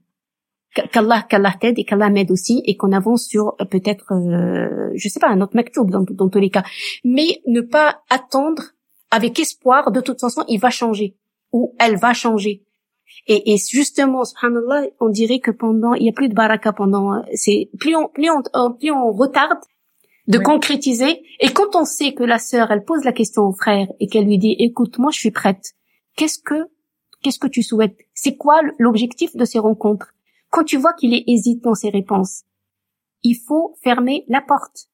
qu'Allah qu'Allah t'aide et qu'Allah m'aide aussi et qu'on avance sur euh, peut-être euh, je sais pas un autre maktoub dans, dans tous les cas mais ne pas attendre avec espoir de toute façon il va changer ou elle va changer et, et justement subhanallah on dirait que pendant il y a plus de baraka pendant euh, c'est plus on plus on euh, plus on retarde de concrétiser. Et quand on sait que la sœur elle pose la question au frère et qu'elle lui dit écoute moi je suis prête. Qu'est-ce que qu'est-ce que tu souhaites? C'est quoi l'objectif de ces rencontres? Quand tu vois qu'il est hésite dans ses réponses, il faut fermer la porte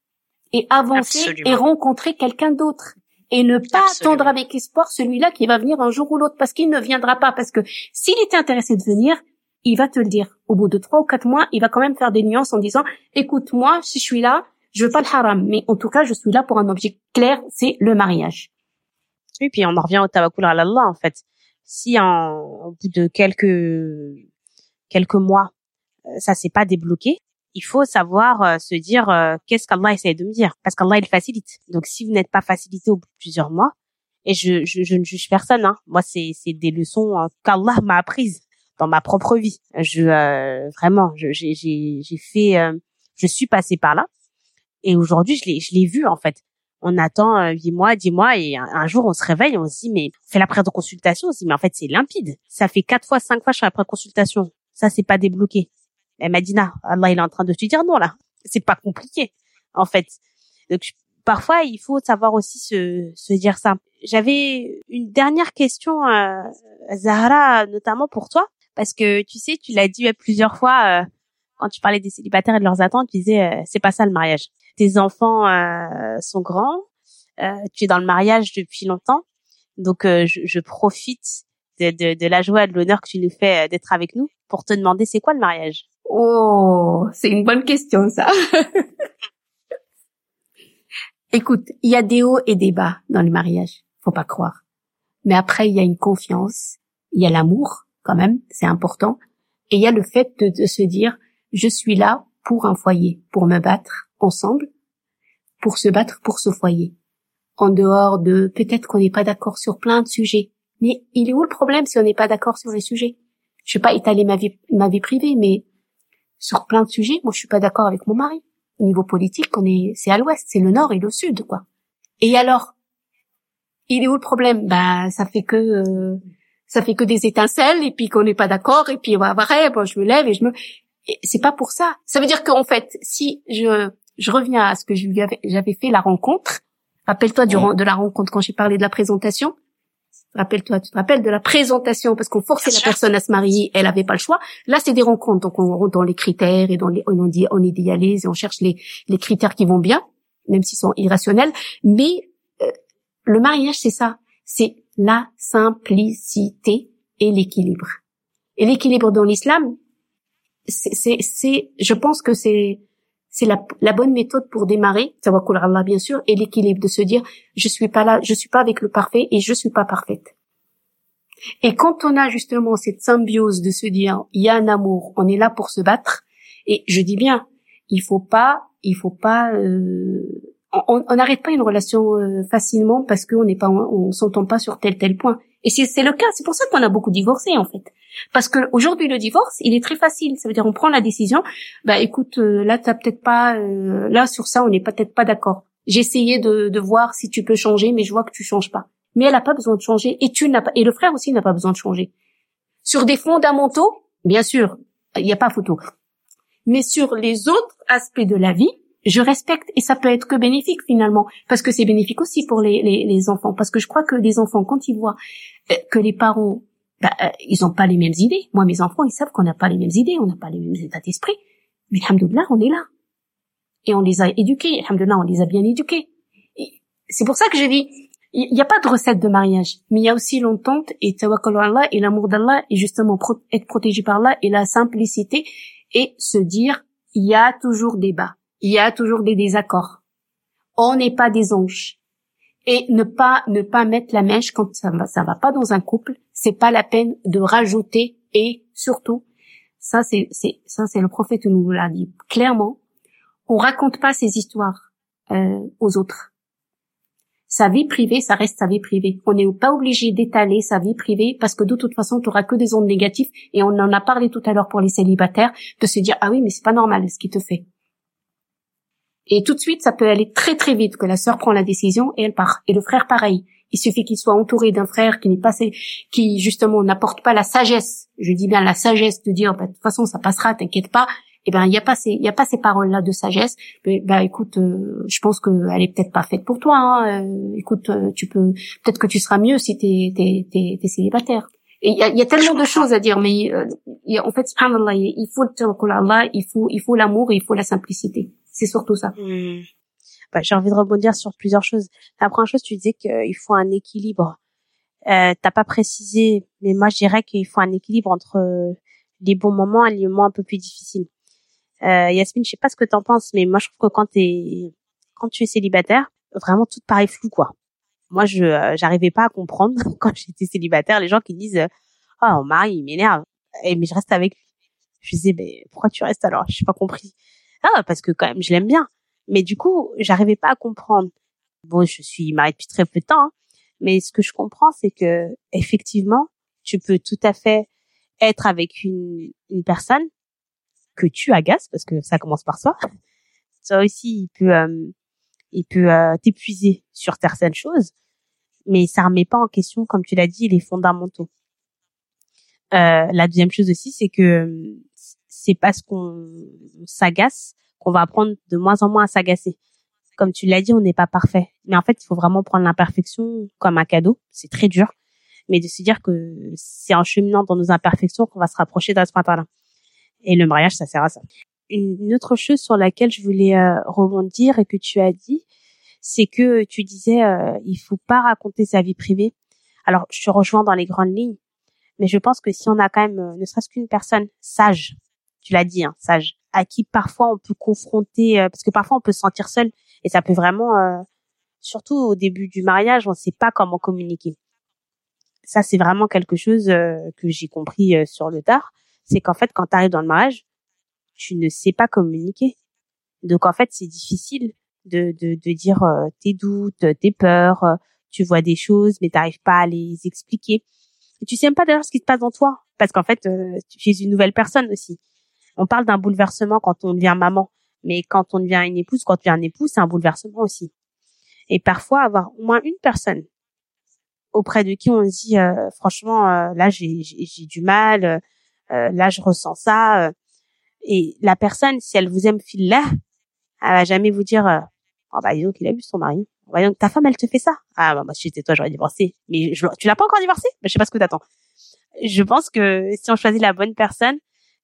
et avancer et rencontrer quelqu'un d'autre et ne pas attendre avec espoir celui-là qui va venir un jour ou l'autre parce qu'il ne viendra pas parce que s'il était intéressé de venir, il va te le dire. Au bout de trois ou quatre mois, il va quand même faire des nuances en disant, écoute, moi, si je suis là, Je veux pas le haram, mais en tout cas, je suis là pour un objet clair, c'est le mariage. Oui, puis on en revient au tawakkul à Allah en fait. Si en, au bout de quelques quelques mois, euh, ça s'est pas débloqué, il faut savoir euh, se dire euh, qu'est-ce qu'Allah essaie de me dire parce qu'Allah il facilite. Donc si vous n'êtes pas facilité au bout de plusieurs mois et je je, je ne juge personne hein. Moi c'est des leçons qu'Allah m'a apprises dans ma propre vie. Je vraiment j'ai fait je suis passée par là et aujourd'hui je l'ai je l'ai vu en fait on attend huit mois, dix mois, et un, jour on se réveille, on se dit mais on fait la de consultation, on se dit mais en fait c'est limpide. Ça fait quatre fois, cinq fois je suis après consultation, ça c'est pas débloqué. Et Madina, Allah il est en train de te dire non là, c'est pas compliqué en fait. Donc parfois il faut savoir aussi se, se dire ça. J'avais une dernière question, euh, Zahra, notamment pour toi, parce que tu sais, tu l'as dit plusieurs fois euh, quand tu parlais des célibataires et de leurs attentes, tu disais euh, c'est pas ça le mariage. Tes enfants euh, sont grands, euh, tu es dans le mariage depuis longtemps, donc euh, je, je, profite de, de, de, la joie et de l'honneur que tu nous fais d'être avec nous pour te demander c'est quoi le mariage? Oh, c'est une bonne question ça. Écoute, il y a des hauts et des bas dans le mariage, faut pas croire. Mais après, il y a une confiance, il y a l'amour quand même, c'est important, et il y a le fait de, se dire je suis là pour un foyer, pour me battre, ensemble pour se battre pour ce foyer. En dehors de peut-être qu'on n'est pas d'accord sur plein de sujets. Mais il est où le problème si on n'est pas d'accord sur les sujets? Je vais pas étaler ma vie privée, mais sur plein de sujets, moi je suis pas d'accord avec mon mari. Au niveau politique, on est, c'est à l'ouest, c'est le nord et le sud, quoi. Et alors, il est où le problème? Ben, ça fait que, euh, ça fait que des étincelles et puis qu'on n'est pas d'accord et puis voilà, bon, je me lève et je me, c'est pas pour ça. Ça veut dire qu'en fait, si je je reviens à ce que j'avais fait la rencontre. Rappelle-toi de la rencontre quand j'ai parlé de la présentation. Rappelle-toi, tu te rappelles de la présentation parce qu'on forçait la personne à se marier, elle avait pas le choix. Là, c'est des rencontres, donc on rentre dans les critères et dans les, on, dit, on idéalise et on cherche les, les critères qui vont bien, même s'ils sont irrationnels. Mais euh, le mariage, c'est ça, c'est la simplicité et l'équilibre. Et l'équilibre dans l'islam, c'est, c'est, je pense que c'est, c'est la, la, bonne méthode pour démarrer, tawakkul Allah bien sûr, et l'équilibre de se dire je suis pas là, je suis pas avec le parfait et je suis pas parfaite. Et quand on a justement cette symbiose de se dire il y a un amour, on est là pour se battre, et je dis bien, il faut pas, il faut pas, euh, on n'arrête pas une relation euh, facilement parce qu'on n'est pas, on s'entend pas sur tel tel point. Et c'est le cas, c'est pour ça qu'on a beaucoup divorcé en fait. Parce que aujourd'hui le divorce, il est très facile. Ça veut dire on prend la décision. Bah écoute, euh, là t'as peut-être pas, euh, là sur ça on n'est peut-être pas d'accord. J'ai essayé de, de voir si tu peux changer, mais je vois que tu changes pas. Mais elle a pas besoin de changer et tu n'as pas et le frère aussi n'a pas besoin de changer. Sur des fondamentaux, bien sûr, il n'y a pas photo. Mais sur les autres aspects de la vie, je respecte et ça peut être que bénéfique finalement parce que c'est bénéfique aussi pour les, les, les, enfants parce que je crois que les enfants quand ils voient euh, que les parents bah, euh, ils ont pas les mêmes idées. Moi mes enfants ils savent qu'on n'a pas les mêmes idées on n'a pas les mêmes états d'esprit. Mais alhamdoulilah on est là. Et on les a éduqués. Alhamdoulilah on les a bien éduqués. C'est pour ça que je dis il n'y a pas de recette de mariage. Mais il y a aussi l'entente et tawakkul Allah et l'amour d'Allah et justement être protégé par Allah et la simplicité et se dire il y a toujours débat il y a toujours des désaccords. On n'est pas des anges. Et ne pas ne pas mettre la mèche quand ça va ça va pas dans un couple, c'est pas la peine de rajouter et surtout ça c'est ça c'est le prophète nous l'a dit clairement. On raconte pas ces histoires euh, aux autres. Sa vie privée, ça reste sa vie privée. On n'est pas obligé d'étaler sa vie privée parce que de toute façon, tu auras que des ondes négatives et on en a parlé tout à l'heure pour les célibataires de se dire ah oui mais c'est pas normal ce qu'il te fait. Et tout de suite, ça peut aller très très vite que la sœur prend la décision et elle part. Et le frère, pareil. Il suffit qu'il soit entouré d'un frère qui n'est pas, qui justement n'apporte pas la sagesse. Je dis bien la sagesse de dire, bah, de toute façon, ça passera, t'inquiète pas. Eh ben, il y a pas ces, il y a pas ces paroles-là de sagesse. Mais, bah, écoute, euh, je pense qu'elle est peut-être pas faite pour toi. Hein. Euh, écoute, euh, tu peux, peut-être que tu seras mieux si t'es, t'es, t'es, célibataire. Et il y a, y a, tellement de choses à dire, mais en fait, il faut le Allah, il faut, il faut l'amour et il faut la simplicité. C'est surtout ça. Bah, j'ai envie de rebondir sur plusieurs choses. La première chose, tu disais qu'il faut un équilibre. Euh, T'as pas précisé, mais moi je dirais qu'il faut un équilibre entre les bons moments et les moments un peu plus difficiles. Euh, Yasmine, je sais pas ce que t'en penses, mais moi je trouve que quand t'es quand tu es célibataire, vraiment tout paraît flou quoi. Moi je euh, j'arrivais pas à comprendre quand j'étais célibataire les gens qui disent ah oh, mon mari il m'énerve et mais je reste avec lui. Je disais mais pourquoi tu restes alors? Je n'ai pas compris. Ah parce que quand même je l'aime bien. Mais du coup j'arrivais pas à comprendre. Bon je suis mariée depuis très peu de temps, hein, mais ce que je comprends c'est que effectivement tu peux tout à fait être avec une, une personne que tu agaces parce que ça commence par soi. Ça aussi, il peut, euh, il peut euh, t'épuiser sur certaines choses, mais ça remet pas en question, comme tu l'as dit, les fondamentaux. Euh, la deuxième chose aussi, c'est que c'est parce qu'on s'agace qu'on va apprendre de moins en moins à s'agacer. Comme tu l'as dit, on n'est pas parfait, mais en fait, il faut vraiment prendre l'imperfection comme un cadeau. C'est très dur, mais de se dire que c'est en cheminant dans nos imperfections qu'on va se rapprocher d'un ce là et le mariage, ça sert à ça. Une autre chose sur laquelle je voulais euh, rebondir et que tu as dit, c'est que tu disais euh, il faut pas raconter sa vie privée. Alors, je te rejoins dans les grandes lignes, mais je pense que si on a quand même euh, ne serait-ce qu'une personne sage, tu l'as dit, hein, sage, à qui parfois on peut confronter, euh, parce que parfois on peut se sentir seul et ça peut vraiment, surtout au début du mariage, on ne sait pas comment communiquer. Ça, c'est vraiment quelque chose que j'ai compris sur le tard c'est qu'en fait, quand tu arrives dans le mariage, tu ne sais pas communiquer. Donc en fait, c'est difficile de, de, de dire euh, tes doutes, tes peurs, euh, tu vois des choses, mais t'arrives pas à les expliquer. Tu sais même pas d'ailleurs ce qui se passe dans toi, parce qu'en fait, euh, tu es une nouvelle personne aussi. On parle d'un bouleversement quand on devient maman, mais quand on devient une épouse, quand on devient un époux, c'est un bouleversement aussi. Et parfois, avoir au moins une personne auprès de qui on se dit, franchement, là, j'ai du mal euh, là je ressens ça euh, et la personne si elle vous aime fil là elle va jamais vous dire euh, oh bah disons qu'il a vu son mari. Bah, donc ta femme elle te fait ça ah bah moi si j'étais toi j'aurais divorcé. Mais je, tu l'as pas encore divorcé? Mais je sais pas ce que t'attends. Je pense que si on choisit la bonne personne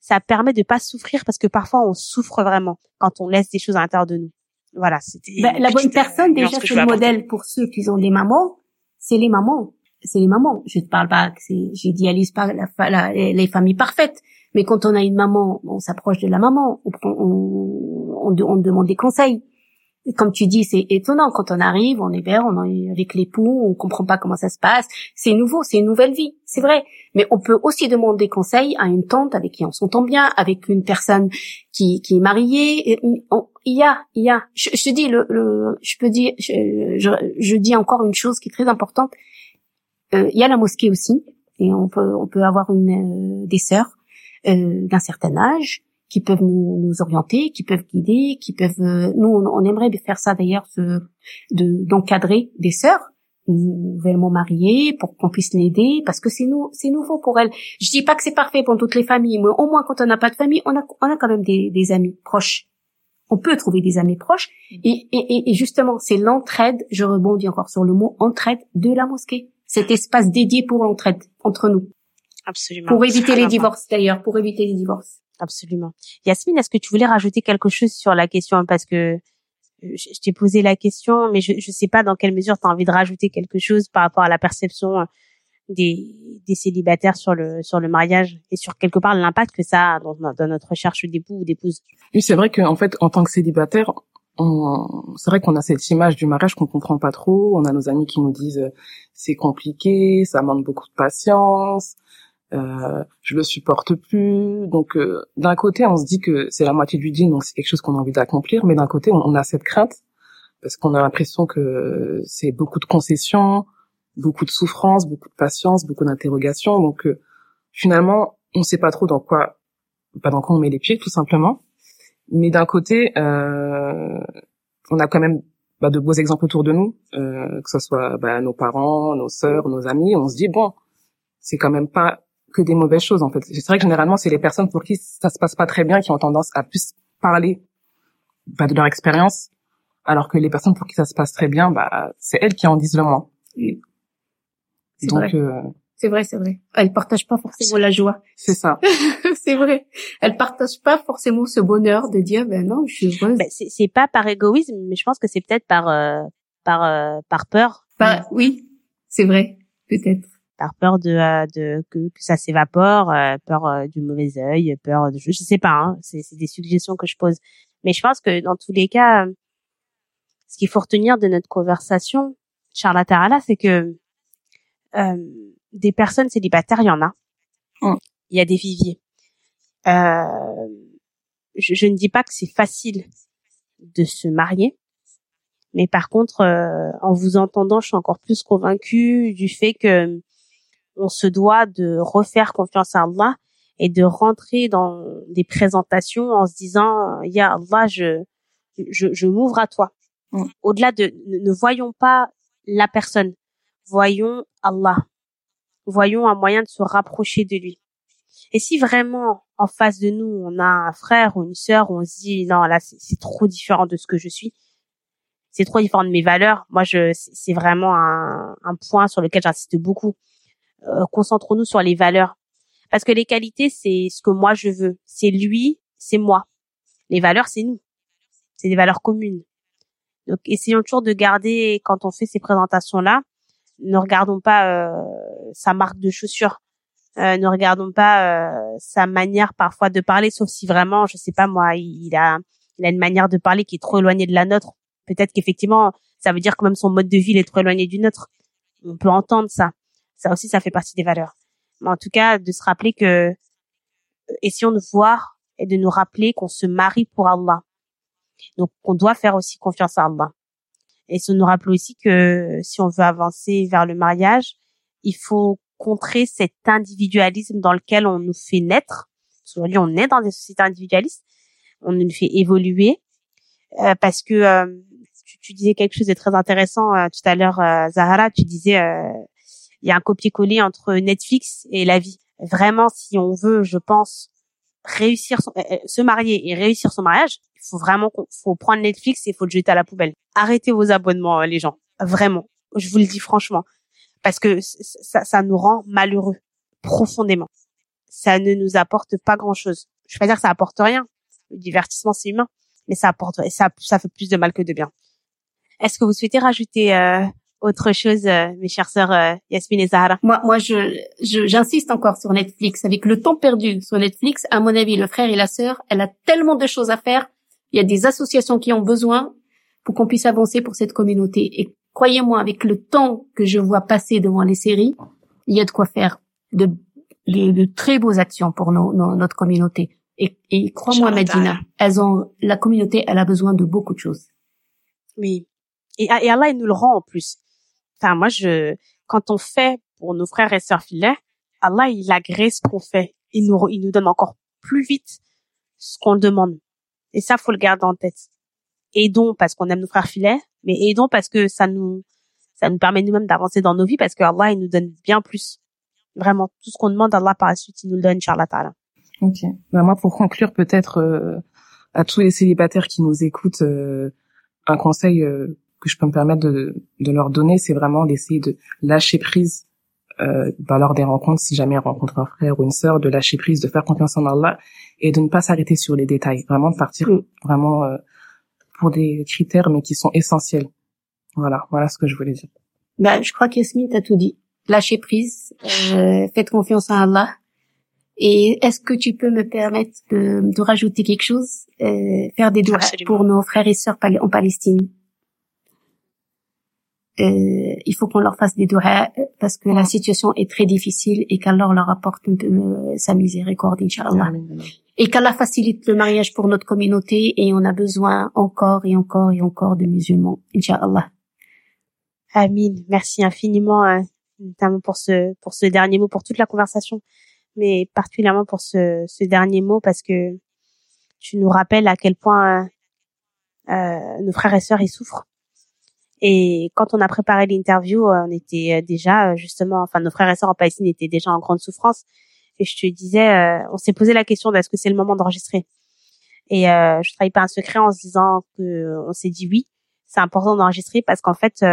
ça permet de pas souffrir parce que parfois on souffre vraiment quand on laisse des choses à l'intérieur de nous voilà c'était bah, la bonne personne déjà c'est le modèle pour ceux qui ont des mamans c'est les mamans c'est les mamans. Je ne parle pas, j'idéalise pas la, les familles parfaites. Mais quand on a une maman, on s'approche de la maman, on, on, on, on, demande des conseils. Comme tu dis, c'est étonnant quand on arrive, on est vert, on est avec l'époux, on comprend pas comment ça se passe. C'est nouveau, c'est une nouvelle vie, c'est vrai. Mais on peut aussi demander conseil à une tante avec qui on s'entend bien, avec une personne qui, qui est mariée. il y a, il y a. Je, te dis, le, le, je peux dire, je, je, je dis encore une chose qui est très importante euh, il y a la mosquée aussi, et on peut on peut avoir une euh, des sœurs euh, d'un certain âge qui peuvent nous, nous, orienter, qui peuvent guider, qui peuvent. nous, on, aimerait faire ça d'ailleurs, de d'encadrer des sœurs nouvellement mariées pour qu'on puisse l'aider parce que c'est nous c'est nouveau pour elles. Je dis pas que c'est parfait pour toutes les familles, mais au moins quand on n'a pas de famille, on a on a quand même des, des amis proches. On peut trouver des amis proches et, et, et justement c'est l'entraide. Je rebondis encore sur le mot entraide de la mosquée cet espace dédié pour l'entraide entre nous. Absolument. Pour éviter les divorces d'ailleurs, pour éviter les divorces. Absolument. Yasmine, est-ce que tu voulais rajouter quelque chose sur la question? Parce que euh, je t'ai posé la question, mais je ne sais pas dans quelle mesure tu as envie de rajouter quelque chose par rapport à la perception euh, des, des célibataires sur le sur le mariage et sur quelque part l'impact que ça a dans, notre recherche d'époux ou d'épouse. Oui, c'est vrai qu'en fait, en tant que célibataire, c'est vrai qu'on a cette image du mariage qu'on comprend pas trop. On a nos amis qui nous disent euh, c'est compliqué, ça demande beaucoup de patience, euh, je le supporte plus. Donc euh, d'un côté, on se dit que c'est la moitié du deal, donc c'est quelque chose qu'on a envie d'accomplir, mais d'un côté, on, a cette crainte parce qu'on a l'impression que c'est beaucoup de concessions, beaucoup de souffrance, beaucoup de patience, beaucoup d'interrogations. Donc euh, finalement, on sait pas trop dans quoi, pas dans quoi on met les pieds, tout simplement. Mais d'un côté, euh, on a quand même bah, de beaux exemples autour de nous, euh, que ce soit bah, nos parents, nos sœurs, nos amis. On se dit bon, c'est quand même pas que des mauvaises choses en fait. C'est vrai que généralement, c'est les personnes pour qui ça se passe pas très bien qui ont tendance à plus parler bah, de leur expérience, alors que les personnes pour qui ça se passe très bien, bah, c'est elles qui en disent le moins. Donc, euh, c'est vrai, c'est vrai. Elle partage pas forcément la joie. C'est ça. c'est vrai. Elle partage pas forcément ce bonheur de dire ben non, je suis heureuse. Ben, c'est pas par égoïsme, mais je pense que c'est peut-être par euh, par euh, par peur. oui, c'est vrai, peut-être. Par peur de, euh, de que, que ça s'évapore, euh, peur euh, du mauvais œil, peur de je, je sais pas, hein, c'est des suggestions que je pose. Mais je pense que dans tous les cas, ce qu'il faut retenir de notre conversation, Charlotte Tarala, c'est que des personnes célibataires, il y en a. Mm. Il y a des viviers. Je, je, ne dis pas que c'est facile de se marier, mais par contre, en vous entendant, je suis encore plus convaincue du fait que on se doit de refaire confiance à Allah et de rentrer dans des présentations en se disant ya Allah je je, je m'ouvre à toi. Mm. au-delà de ne voyons pas la personne voyons Allah. Voyons un moyen de se rapprocher de lui. Et si vraiment en face de nous on a un frère ou une sœur on se dit non là c'est trop différent de ce que je suis. C'est trop différent de mes valeurs. Moi je c'est vraiment un, un point sur lequel j'insiste beaucoup euh, concentrons-nous sur les valeurs. Parce que les qualités, c'est ce que moi je veux. C'est lui, c'est moi. Les valeurs, c'est nous. C'est des valeurs communes. Donc, essayons toujours de garder, quand on fait ces présentations-là, ne regardons pas euh, sa marque de chaussures, euh, ne regardons pas euh, sa manière parfois de parler, sauf si vraiment, je sais pas moi, il, a, il a une manière de parler qui est trop éloignée de la nôtre. Peut-être qu'effectivement, ça veut dire que même son mode de vie est trop éloigné du nôtre. On peut entendre ça. Ça aussi, ça fait partie des valeurs. Mais en tout cas, de se rappeler que, euh, essayons de voir et de nous rappeler qu'on se marie pour Allah. Donc, qu'on doit faire aussi confiance à Allah. Et de nous rappeler aussi que si on veut avancer vers le mariage, il faut contrer cet individualisme dans lequel on nous fait naître. Aujourd'hui, on est dans des sociétés individualistes. On nous fait évoluer euh, parce que euh, tu, disais quelque chose de très intéressant tout à l'heure, Zahara. Tu disais il y a un copier-coller entre Netflix et la vie. Vraiment, si on veut, je pense, réussir euh, euh, se marier et réussir son mariage, il faut vraiment faut prendre Netflix et il faut le jeter à la poubelle. Arrêtez vos abonnements, euh, les gens. Vraiment. Je vous le dis franchement. Parce que ça, nous rend malheureux. Profondément. Ça ne nous apporte pas grand chose. Je vais pas dire que ça apporte rien. Le divertissement, c'est humain. Mais ça apporte, ça, ça fait plus de mal que de bien. Est-ce que vous souhaitez rajouter autre chose, euh, mes chères sœurs euh, Yasmine et Zahra Moi, moi, je, j'insiste encore sur Netflix. Avec le temps perdu sur Netflix, à mon avis, le frère et la sœur, elle a tellement de choses à faire. Il y a des associations qui ont besoin pour qu'on puisse avancer pour cette communauté. Et croyez-moi, avec le temps que je vois passer devant les séries, il y a de quoi faire de, de, très beaux actions pour nos, notre communauté. Et, et crois-moi, Medina, elles ont, la communauté, elle a besoin de beaucoup de choses. Oui. Et, et Allah, il nous le rend en plus. Enfin, moi, je, quand on fait pour nos frères et sœurs filets, Allah, il agrée ce qu'on fait. Il nous, il nous donne encore plus vite ce qu'on demande. Et ça, faut le garder en tête. Aidons parce qu'on aime nos frères filets, mais aidons parce que ça nous, ça nous permet nous-mêmes d'avancer dans nos vies parce que Allah, il nous donne bien plus. Vraiment, tout ce qu'on demande à Allah par la suite, il nous le donne, Inch'Allah Ok. Bah, moi, pour conclure, peut-être, euh, à tous les célibataires qui nous écoutent, euh, un conseil, euh, que je peux me permettre de, de leur donner, c'est vraiment d'essayer de lâcher prise euh, bah, lors des rencontres, si jamais on rencontre un frère ou une sœur, de lâcher prise, de faire confiance en Allah et de ne pas s'arrêter sur les détails, vraiment de partir mm. vraiment euh, pour des critères mais qui sont essentiels. Voilà, voilà ce que je voulais dire. Bah, je crois qu'Yasmine t'a tout dit. Lâcher prise, euh, faites confiance en Allah. Et est-ce que tu peux me permettre de, de rajouter quelque chose, euh, faire des doigts pour nos frères et sœurs en Palestine? Euh, il faut qu'on leur fasse des doigts parce que la situation est très difficile et qu'Allah leur apporte un peu euh, sa miséricorde, Inch'Allah. Et qu'Allah facilite le mariage pour notre communauté et on a besoin encore et encore et encore de musulmans, Inch'Allah. Amin. Merci infiniment, euh, notamment pour ce, pour ce dernier mot, pour toute la conversation, mais particulièrement pour ce, ce dernier mot parce que tu nous rappelles à quel point euh, nos frères et sœurs ils souffrent et quand on a préparé l'interview, euh, on était euh, déjà euh, justement, enfin nos frères et sœurs en Palestine étaient déjà en grande souffrance. Et je te disais, on s'est posé la question est-ce que c'est le moment d'enregistrer Et euh, je travaille pas un secret en se disant que on s'est dit oui, c'est important d'enregistrer parce qu'en fait,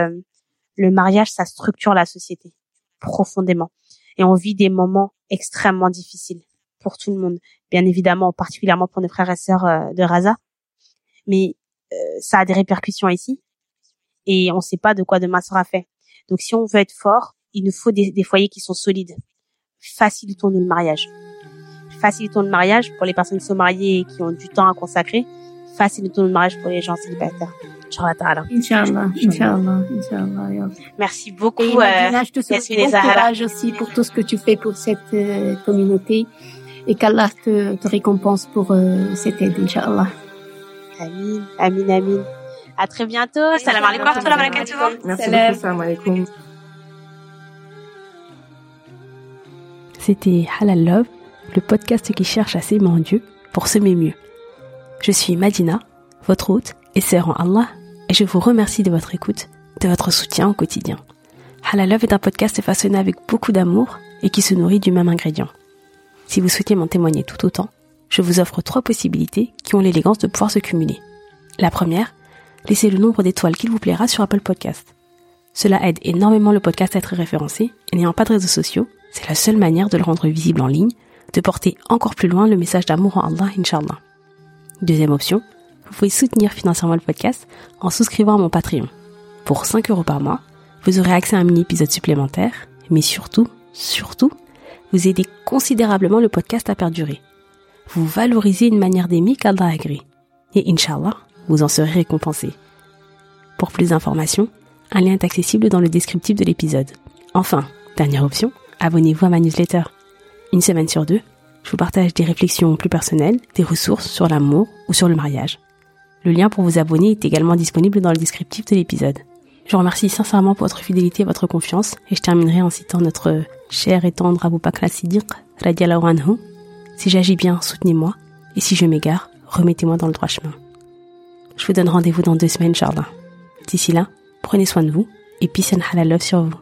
le mariage, ça structure la société profondément. Et on vit des moments extrêmement difficiles pour tout le monde, bien évidemment, particulièrement pour nos frères et sœurs de Raza. Mais ça a des répercussions ici et on ne sait pas de quoi demain sera fait. Donc si on veut être fort, il nous faut des, des foyers qui sont solides. Facilitons-nous le mariage. Facilitons le mariage pour les personnes qui sont mariées et qui ont du temps à consacrer. Facilitons le mariage pour les gens célibataires. Inch'Allah. Inch'Allah, Inch'Allah. Merci beaucoup. Et euh, je te souhaite bon courage aussi pour tout ce que tu fais pour cette euh, communauté et qu'Allah te, te récompense pour euh, cette aide, Inch'Allah. Amin, amin, amin. À très bientôt. Salam alaikum wa rahmatullahi wa barakatuh. Merci beaucoup, salam alaikum. C'était Halal Love, le podcast qui cherche à s'aimer en Dieu pour semer mieux. Je suis Madina, votre hôte et sœur en Allah, et je vous remercie de votre écoute, de votre soutien au quotidien. Halal Love est un podcast façonné avec beaucoup d'amour et qui se nourrit du même ingrédient. Si vous souhaitez m'en témoigner tout autant, je vous offre trois possibilités qui ont l'élégance de pouvoir se cumuler. La première, laissez le nombre d'étoiles qu'il vous plaira sur Apple Podcast. Cela aide énormément le podcast à être référencé et n'ayant pas de réseaux sociaux, c'est la seule manière de le rendre visible en ligne, de porter encore plus loin le message d'amour en Allah, Inch'Allah. Deuxième option, vous pouvez soutenir financièrement le podcast en souscrivant à mon Patreon. Pour 5 euros par mois, vous aurez accès à un mini-épisode supplémentaire, mais surtout, surtout, vous aidez considérablement le podcast à perdurer. Vous valorisez une manière d'aimer qu'Allah agrée. Et Inch'Allah, vous en serez récompensé. Pour plus d'informations, un lien est accessible dans le descriptif de l'épisode. Enfin, dernière option, abonnez-vous à ma newsletter. Une semaine sur deux, je vous partage des réflexions plus personnelles, des ressources sur l'amour ou sur le mariage. Le lien pour vous abonner est également disponible dans le descriptif de l'épisode. Je vous remercie sincèrement pour votre fidélité et votre confiance et je terminerai en citant notre cher et tendre Abu Bakr al-Siddiq. Si j'agis bien, soutenez-moi et si je m'égare, remettez-moi dans le droit chemin. Je vous donne rendez-vous dans deux semaines, Charles. D'ici là, prenez soin de vous et peace and halal love sur vous.